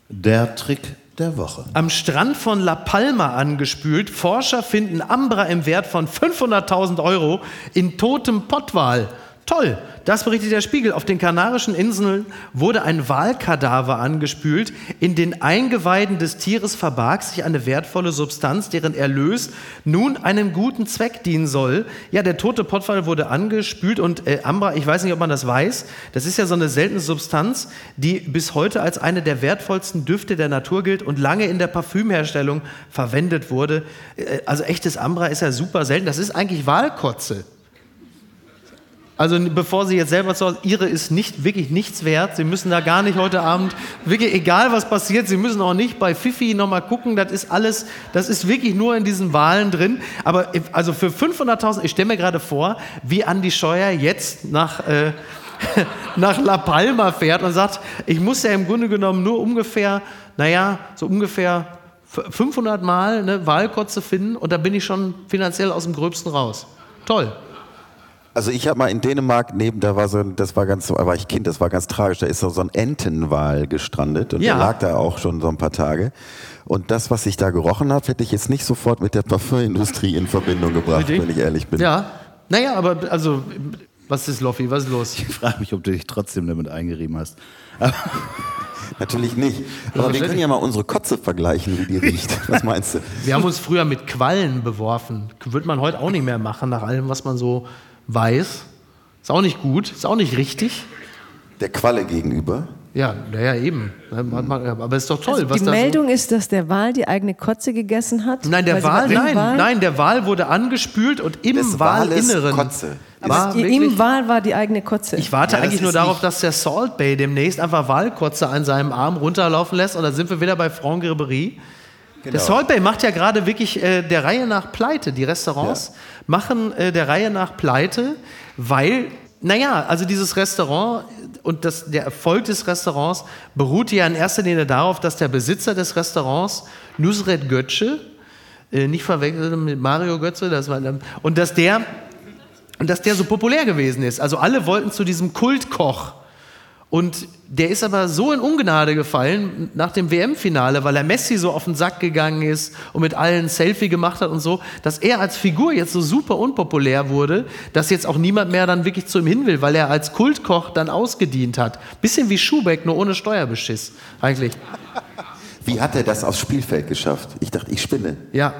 Der Trick der Woche. Am Strand von La Palma angespült, Forscher finden Ambra im Wert von 500.000 Euro in totem Pottwal. Toll, das berichtet der Spiegel. Auf den Kanarischen Inseln wurde ein Walkadaver angespült. In den Eingeweiden des Tieres verbarg sich eine wertvolle Substanz, deren Erlös nun einem guten Zweck dienen soll. Ja, der tote Pottwal wurde angespült und äh, Ambra, ich weiß nicht, ob man das weiß, das ist ja so eine seltene Substanz, die bis heute als eine der wertvollsten Düfte der Natur gilt und lange in der Parfümherstellung verwendet wurde. Äh, also echtes Ambra ist ja super selten. Das ist eigentlich Walkotze. Also bevor Sie jetzt selber zu Hause, Ihre ist nicht, wirklich nichts wert. Sie müssen da gar nicht heute Abend, wirklich egal was passiert, Sie müssen auch nicht bei Fifi nochmal gucken. Das ist alles, das ist wirklich nur in diesen Wahlen drin. Aber also für 500.000, ich stelle mir gerade vor, wie Andi Scheuer jetzt nach, äh, nach La Palma fährt und sagt, ich muss ja im Grunde genommen nur ungefähr, naja, so ungefähr 500 Mal eine Wahlkotze finden und da bin ich schon finanziell aus dem Gröbsten raus. Toll. Also ich habe mal in Dänemark neben, da war so, ein- das war ganz, so, da war ich Kind, das war ganz tragisch. Da ist so, so ein Entenwal gestrandet und Ja. der lag da auch schon so ein paar Tage. Und das, was ich da gerochen habe, hätte ich jetzt nicht sofort mit der Parfümindustrie in Verbindung gebracht, wenn ich ehrlich bin. Ja, naja, aber also, was ist Loffi, was ist los? Ich frage mich, ob du dich trotzdem damit eingerieben hast. Natürlich nicht. Aber wir können ja mal unsere Kotze vergleichen, wie die riecht. Was meinst du? Wir haben uns früher mit Quallen beworfen. Würde man heute auch nicht mehr machen, nach allem, was man so weiß. Ist auch nicht gut, ist auch nicht richtig. Der Qualle gegenüber. Ja, naja, eben. Aber ist doch toll. was Also Die da Meldung ist, dass der Wal die eigene Kotze gegessen hat. So nein, der Wal, nein, Wal- nein, der Wal wurde angespült und im Des Walinneren Kotze. war Aber Im Wal war die eigene Kotze. Ich warte Ja, eigentlich nur darauf, dass der Salt Bay demnächst einfach Walkotze an seinem Arm runterlaufen lässt und dann sind wir wieder bei Franck Ribery. Der Salt Bay macht ja gerade wirklich äh, der Reihe nach Pleite. Die Restaurants machen äh, der Reihe nach Pleite, weil, naja, also dieses Restaurant und das, der Erfolg des Restaurants beruht ja in erster Linie darauf, dass der Besitzer des Restaurants, Nusret Götze, äh, nicht verwechseln mit Mario Götze, das war, und dass der und dass der so populär gewesen ist. Also alle wollten zu diesem Kultkoch. Und der ist aber so in Ungnade gefallen nach dem WM-Finale, weil er Messi so auf den Sack gegangen ist und mit allen Selfie gemacht hat und so, dass er als Figur jetzt so super unpopulär wurde, dass jetzt auch niemand mehr dann wirklich zu ihm hin will, weil er als Kultkoch dann ausgedient hat. Bisschen wie Schubeck, nur ohne Steuerbeschiss, eigentlich. Wie hat er das aufs Spielfeld geschafft? Ich dachte, ich spinne. Ja,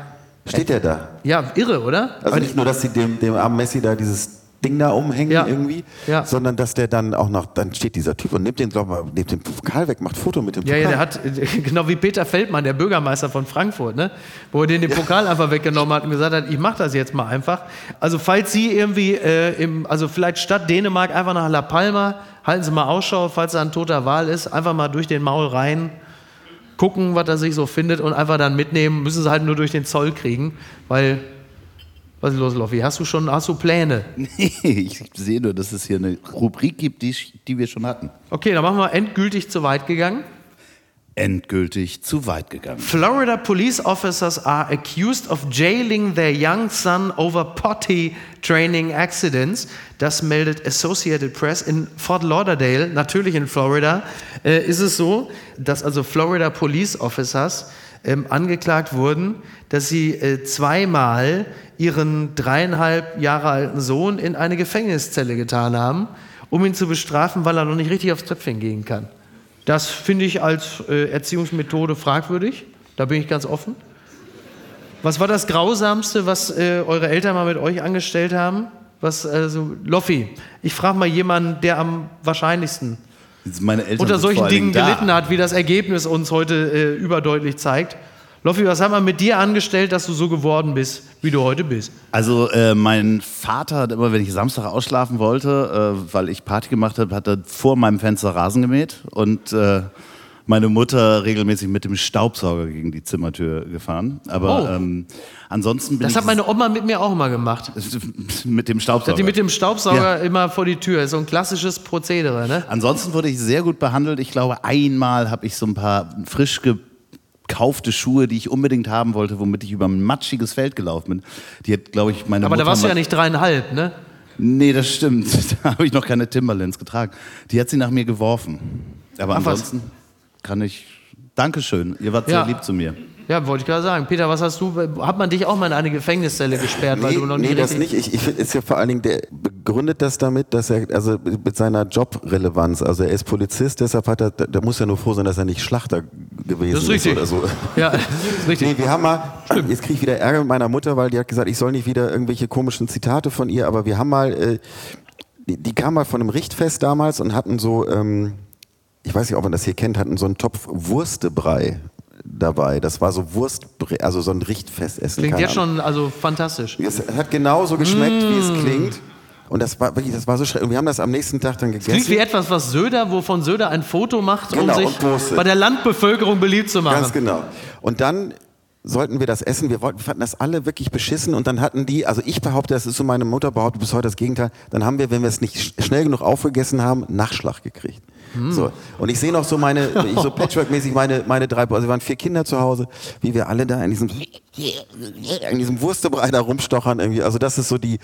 Steht er da? ja, irre, oder? Also nicht nur, dass sie dem, dem armen Messi da dieses Ding da umhängen Ja. irgendwie, Ja. sondern dass der dann auch noch, dann steht dieser Typ und nimmt den, glaub mal, nimmt den Pokal weg, macht Foto mit dem Ja, Pokal. ja, der hat, genau wie Peter Feldmann, der Bürgermeister von Frankfurt, ne? wo er den den Pokal einfach weggenommen hat und gesagt hat, ich mache das jetzt mal einfach. Also falls Sie irgendwie, äh, im, also vielleicht statt Dänemark einfach nach La Palma, halten Sie mal Ausschau, falls da ein toter Wal ist, einfach mal durch den Maul rein, gucken, was er sich so findet und einfach dann mitnehmen, müssen Sie halt nur durch den Zoll kriegen, weil, was ist los, Loffi, hast du schon, hast du Pläne? Nee, ich sehe nur, dass es hier eine Rubrik gibt, die, die wir schon hatten. Okay, dann machen wir endgültig zu weit gegangen. Endgültig zu weit gegangen. Florida police officers are accused of jailing their young son over potty training accidents. Das meldet Associated Press. In Fort Lauderdale, natürlich in Florida, äh, ist es so, dass also Florida police officers ähm, angeklagt wurden, dass sie äh, zweimal ihren dreieinhalb Jahre alten Sohn in eine Gefängniszelle getan haben, um ihn zu bestrafen, weil er noch nicht richtig aufs Töpfchen gehen kann. Das finde ich als äh, Erziehungsmethode fragwürdig. Da bin ich ganz offen. Was war das Grausamste, was äh, eure Eltern mal mit euch angestellt haben? Was, also, Loffi, ich frage mal jemanden, der am wahrscheinlichsten Meine Eltern unter solchen Dingen da. gelitten hat, wie das Ergebnis uns heute äh, überdeutlich zeigt. Loffi, was hat man mit dir angestellt, dass du so geworden bist, wie du heute bist? Also äh, mein Vater hat immer, wenn ich Samstag ausschlafen wollte, äh, weil ich Party gemacht habe, hat er vor meinem Fenster Rasen gemäht und äh, meine Mutter regelmäßig mit dem Staubsauger gegen die Zimmertür gefahren. Aber Oh. ähm, ansonsten bin Das ich hat meine Oma mit mir auch mal gemacht. mit dem Hat Staubsauger. die mit dem Staubsauger immer vor die Tür. So ein klassisches Prozedere, ne? Ansonsten wurde ich sehr gut behandelt. Ich glaube, einmal habe ich so ein paar frisch gekaufte Schuhe, die ich unbedingt haben wollte, womit ich über ein matschiges Feld gelaufen bin. Die hat, glaube ich, meine Aber Mutter da warst du ja nicht dreieinhalb, ne? Nee, das stimmt. Da habe ich noch keine Timberlands getragen. Die hat sie nach mir geworfen. Aber Ach, was? Kann ich. Dankeschön, ihr wart Ja. sehr lieb zu mir. Ja, wollte ich gerade sagen. Peter, was hast du? Hat man dich auch mal in eine Gefängniszelle gesperrt, weil Nee, du noch nie nee das nicht. Ich, ich finde, ist ja vor allen Dingen, der begründet das damit, dass er, also mit seiner Jobrelevanz, also er ist Polizist, deshalb hat er, der muss ja nur froh sein, dass er nicht Schlachter gewesen Das ist richtig. oder so. Ja, das ist richtig. Nee, wir haben mal, jetzt kriege ich wieder Ärger mit meiner Mutter, weil die hat gesagt, ich soll nicht wieder irgendwelche komischen Zitate von ihr, aber wir haben mal, äh, die, die kam mal von einem Richtfest damals und hatten so, ähm, ich weiß nicht, ob man das hier kennt, hatten so einen Topf Wurstebrei dabei. Das war so Wurstbrei, also so ein Richtfestessen. Klingt jetzt Ahnung. schon also fantastisch. Es hat genauso geschmeckt, wie Mm. es klingt. Und das war wirklich, das war so schrecklich. Und wir haben das am nächsten Tag dann gegessen. Klingt wie etwas, was Söder, wovon Söder ein Foto macht, um Genau, sich und postet. bei der Landbevölkerung beliebt zu machen. Ganz genau. Und dann sollten wir das essen. Wir, wollten, wir fanden das alle wirklich beschissen. Und dann hatten die, also ich behaupte, das ist so meine Mutter behauptet bis heute das Gegenteil. Dann haben wir, wenn wir es nicht sch- schnell genug aufgegessen haben, Nachschlag gekriegt. Hm. So. Und ich sehe noch so meine, ich so Patchwork-mäßig meine, meine drei, also wir waren vier Kinder zu Hause, wie wir alle da in diesem, in diesem Wurstebrei da rumstochern irgendwie. Also das ist so die,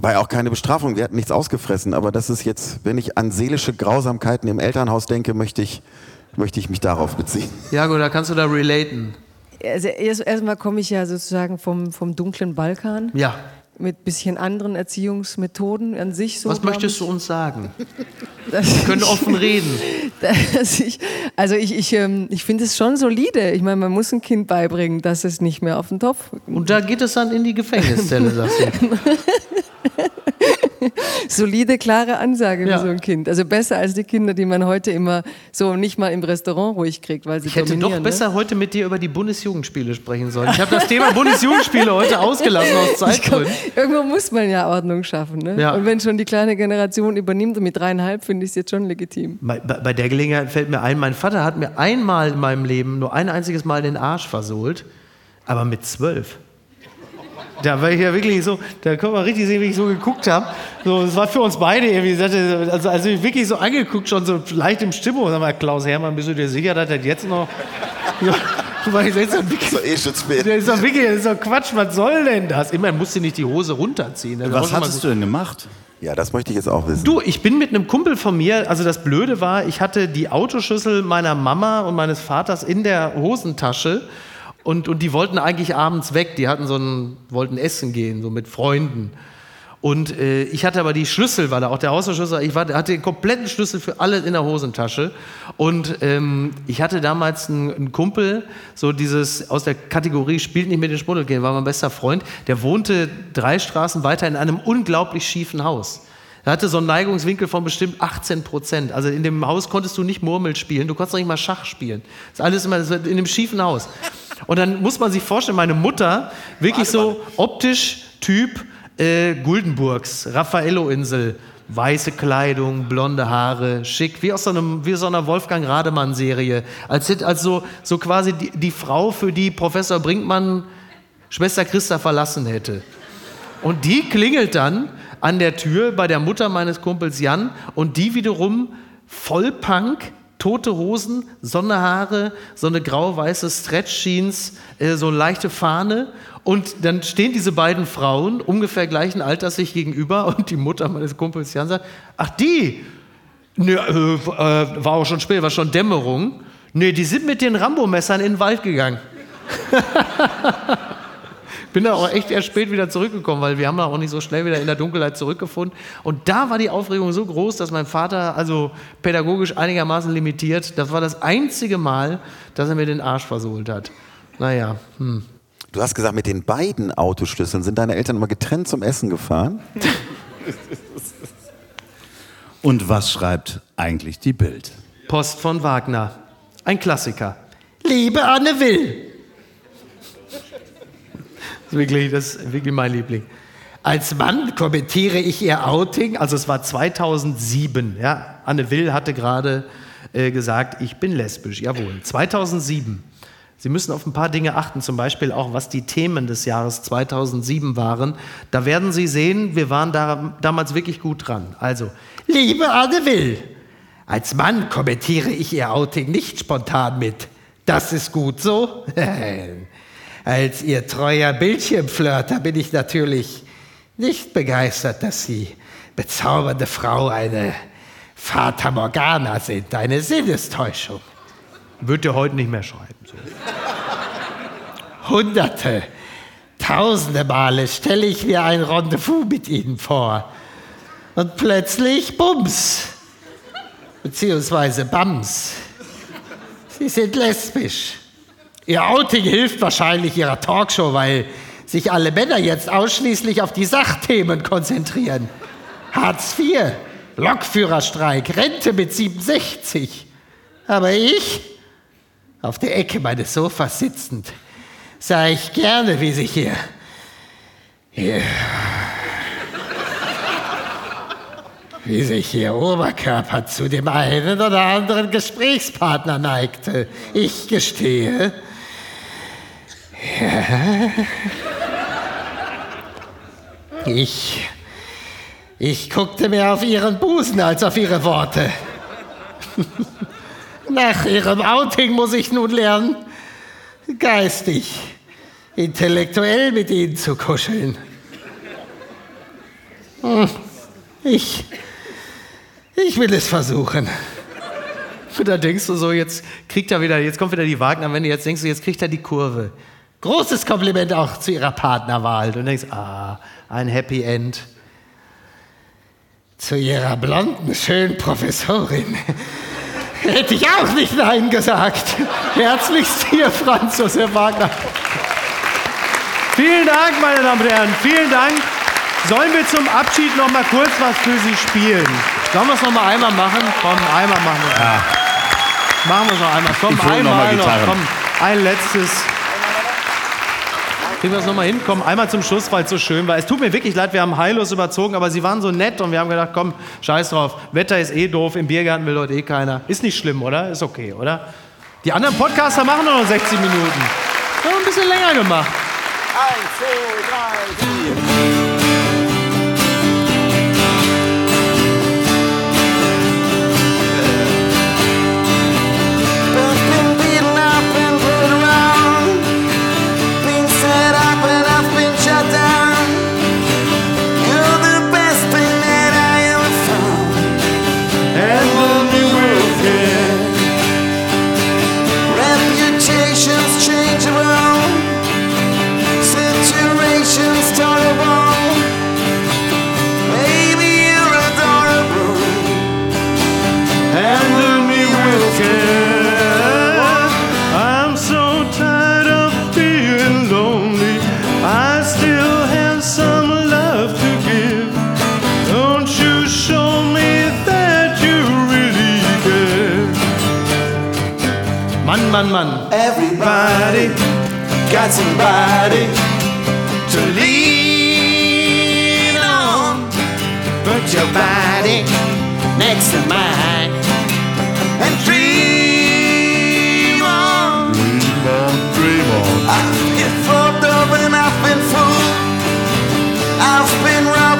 war ja auch keine Bestrafung, wir hatten nichts ausgefressen. Aber das ist jetzt, wenn ich an seelische Grausamkeiten im Elternhaus denke, möchte ich, möchte ich mich darauf beziehen. Jago, da kannst du da relaten. Also erst, erstmal komme ich ja sozusagen vom, vom dunklen Balkan Ja. Mit bisschen anderen Erziehungsmethoden an sich. So, Was möchtest du uns sagen? Wir können offen reden. ich, also ich, ich, ähm, ich finde es schon solide. Ich meine, man muss ein Kind beibringen, dass es nicht mehr auf den Topf. Und da geht es dann in die Gefängniszelle, sagst du. Solide, klare Ansage Ja. für so ein Kind. Also besser als die Kinder, die man heute immer so nicht mal im Restaurant ruhig kriegt, weil sie Ich hätte doch dominieren, besser Ne? heute mit dir über die Bundesjugendspiele sprechen sollen. Ich habe das Thema Bundesjugendspiele heute ausgelassen aus Zeitgründen. Irgendwo muss man ja Ordnung schaffen. Ne? Ja. Und wenn schon die kleine Generation übernimmt und mit dreieinhalb, finde ich es jetzt schon legitim. Bei, bei bei der Gelegenheit fällt mir ein, mein Vater hat mir einmal in meinem Leben nur ein einziges Mal den Arsch versohlt, aber mit zwölf. Da war ich ja wirklich so, da kann man richtig sehen, wie ich so geguckt habe. So, das war für uns beide irgendwie, also, also ich wirklich so angeguckt, schon so leicht im Stimmung. Sag mal, Klaus Hermann, bist du dir sicher, dass das jetzt noch. Ja, weil ich das ist doch So eh das ist doch wirklich, das ist doch Quatsch, was soll denn das? Immerhin musst du nicht die Hose runterziehen. Das Was hattest du denn gemacht? Ja, das möchte ich jetzt auch wissen. Du, ich bin mit einem Kumpel von mir, also das Blöde war, ich hatte die Autoschlüssel meiner Mama und meines Vaters in der Hosentasche und, und die wollten eigentlich abends weg. Die hatten so ein, wollten essen gehen, so mit Freunden. Und äh, ich hatte aber die Schlüssel, war da auch der Hausschlüssel. Ich war, hatte den kompletten Schlüssel für alles in der Hosentasche. Und ähm, ich hatte damals einen, einen, Kumpel, so dieses aus der Kategorie spielt nicht mit den Schmuddelkindern, war mein bester Freund. Der wohnte drei Straßen weiter in einem unglaublich schiefen Haus. Er hatte so einen Neigungswinkel von bestimmt 18 Prozent. Also in dem Haus konntest du nicht Murmel spielen, du konntest noch nicht mal Schach spielen. Das ist alles immer in dem schiefen Haus. Und dann muss man sich vorstellen, meine Mutter, wirklich so optisch Typ, äh, Guldenburgs, Raffaello-Insel, weiße Kleidung, blonde Haare, schick, wie aus so, einem, wie aus so einer Wolfgang Rademann-Serie. Als, als so, so quasi die, die Frau, für die Professor Brinkmann Schwester Christa verlassen hätte. Und die klingelt dann an der Tür bei der Mutter meines Kumpels Jan und die wiederum Vollpunk, tote Hosen, Sonnehaare, so eine grau-weiße Stretch-Jeans, äh, so eine leichte Fahne und dann stehen diese beiden Frauen ungefähr gleichen Alters sich gegenüber und die Mutter meines Kumpels Jan sagt, ach die, ne, äh, äh, war auch schon spät, war schon Dämmerung. Nee, die sind mit den Rambo-Messern in den Wald gegangen. Bin da auch echt erst spät wieder zurückgekommen, weil wir haben da auch nicht so schnell wieder in der Dunkelheit zurückgefunden. Und da war die Aufregung so groß, dass mein Vater, also pädagogisch einigermaßen limitiert, das war das einzige Mal, dass er mir den Arsch versohlt hat. Naja, hm. Du hast gesagt, mit den beiden Autoschlüsseln sind deine Eltern immer getrennt zum Essen gefahren? Und was schreibt eigentlich die Bild? Post von Wagner. Ein Klassiker. Liebe Anne Will. Das ist wirklich, das ist wirklich mein Liebling. Als Mann kommentiere ich ihr Outing, also es war 2007. Ja, Anne Will hatte gerade äh, gesagt, ich bin lesbisch. Jawohl, 2007. Sie müssen auf ein paar Dinge achten, zum Beispiel auch, was die Themen des Jahres 2007 waren. Da werden Sie sehen, wir waren da, damals wirklich gut dran. Also, liebe Anne Will, als Mann kommentiere ich Ihr Outing nicht spontan mit. Das ist gut so. als Ihr treuer Bildschirmflirter bin ich natürlich nicht begeistert, dass Sie, bezaubernde Frau, eine Fata Morgana sind, eine Sinnestäuschung. Wird ihr heute nicht mehr schreiben. So. Hunderte, tausende Male stelle ich mir ein Rendezvous mit ihnen vor. Und plötzlich Bums. Beziehungsweise Bams. Sie sind lesbisch. Ihr Outing hilft wahrscheinlich ihrer Talkshow, weil sich alle Männer jetzt ausschließlich auf die Sachthemen konzentrieren. Hartz IV, Lokführerstreik, Rente mit 67. Aber ich, auf der Ecke meines Sofas sitzend, sah ich gerne, wie sich hier, hier wie sich ihr Oberkörper zu dem einen oder anderen Gesprächspartner neigte. Ich gestehe, ich, ich guckte mehr auf ihren Busen als auf ihre Worte. Nach ihrem Outing muss ich nun lernen, geistig, intellektuell mit ihnen zu kuscheln. Hm, ich, ich will es versuchen. Und da denkst du so, jetzt kriegt er wieder, jetzt kommt wieder die Wagner, wenn du jetzt denkst du, jetzt kriegt er die Kurve. Großes Kompliment auch zu ihrer Partnerwahl. Du denkst, ah, ein Happy End. Zu ihrer blonden, schönen Professorin hätte ich auch nicht Nein gesagt. Herzlichst hier, Franz Josef Wagner. Vielen Dank, meine Damen und Herren. Vielen Dank. Sollen wir zum Abschied noch mal kurz was für Sie spielen? Sollen wir es noch mal einmal machen? Komm, einmal machen wir. Ja. Machen wir es noch einmal. Komm, einmal noch. noch. Komm, ein letztes. Kriegen wir das nochmal hin? Komm, einmal zum Schluss, weil es so schön war. Es tut mir wirklich leid, wir haben heillos überzogen, aber sie waren so nett und wir haben gedacht, komm, scheiß drauf. Wetter ist eh doof, im Biergarten will heute eh keiner. Ist nicht schlimm, oder? Ist okay, oder? Die anderen Podcaster machen nur noch 60 Minuten. Wir haben ein bisschen länger gemacht. Eins, zwei, drei, vier. Mann, Mann. Everybody got somebody to lean on. Put your body next to mine and dream on. Dream on, dream on. I've been fucked up and I've been fooled. I've been robbed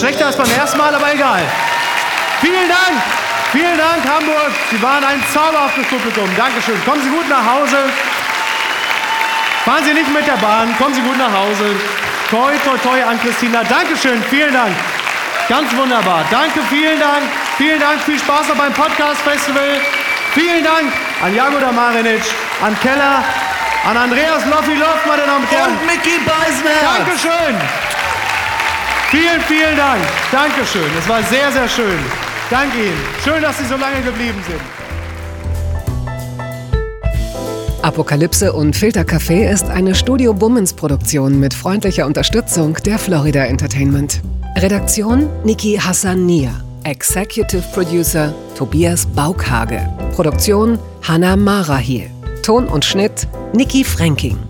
schlechter als beim ersten Mal, aber egal. Vielen Dank. Vielen Dank, Hamburg. Sie waren ein zauberhaftes Publikum. Dankeschön. Kommen Sie gut nach Hause. Fahren Sie nicht mit der Bahn. Kommen Sie gut nach Hause. Toi, toi, toi an Christina. Dankeschön. Vielen Dank. Ganz wunderbar. Danke, vielen Dank. Vielen Dank. Viel Spaß noch beim Podcast Festival. Vielen Dank an Jagoda Marinic, an Keller, an Andreas Loffi Loff, meine Damen und Herren. Und Mickey Beisenherz. Dankeschön. Vielen, vielen Dank. Dankeschön. Es war sehr, sehr schön. Danke Ihnen. Schön, dass Sie so lange geblieben sind. Apokalypse und Filtercafé ist eine Studio Bummens Produktion mit freundlicher Unterstützung der Florida Entertainment. Redaktion Niki Hassania. Executive Producer Tobias Baukhage. Produktion Hanna Marahiel. Ton und Schnitt Niki Fränking.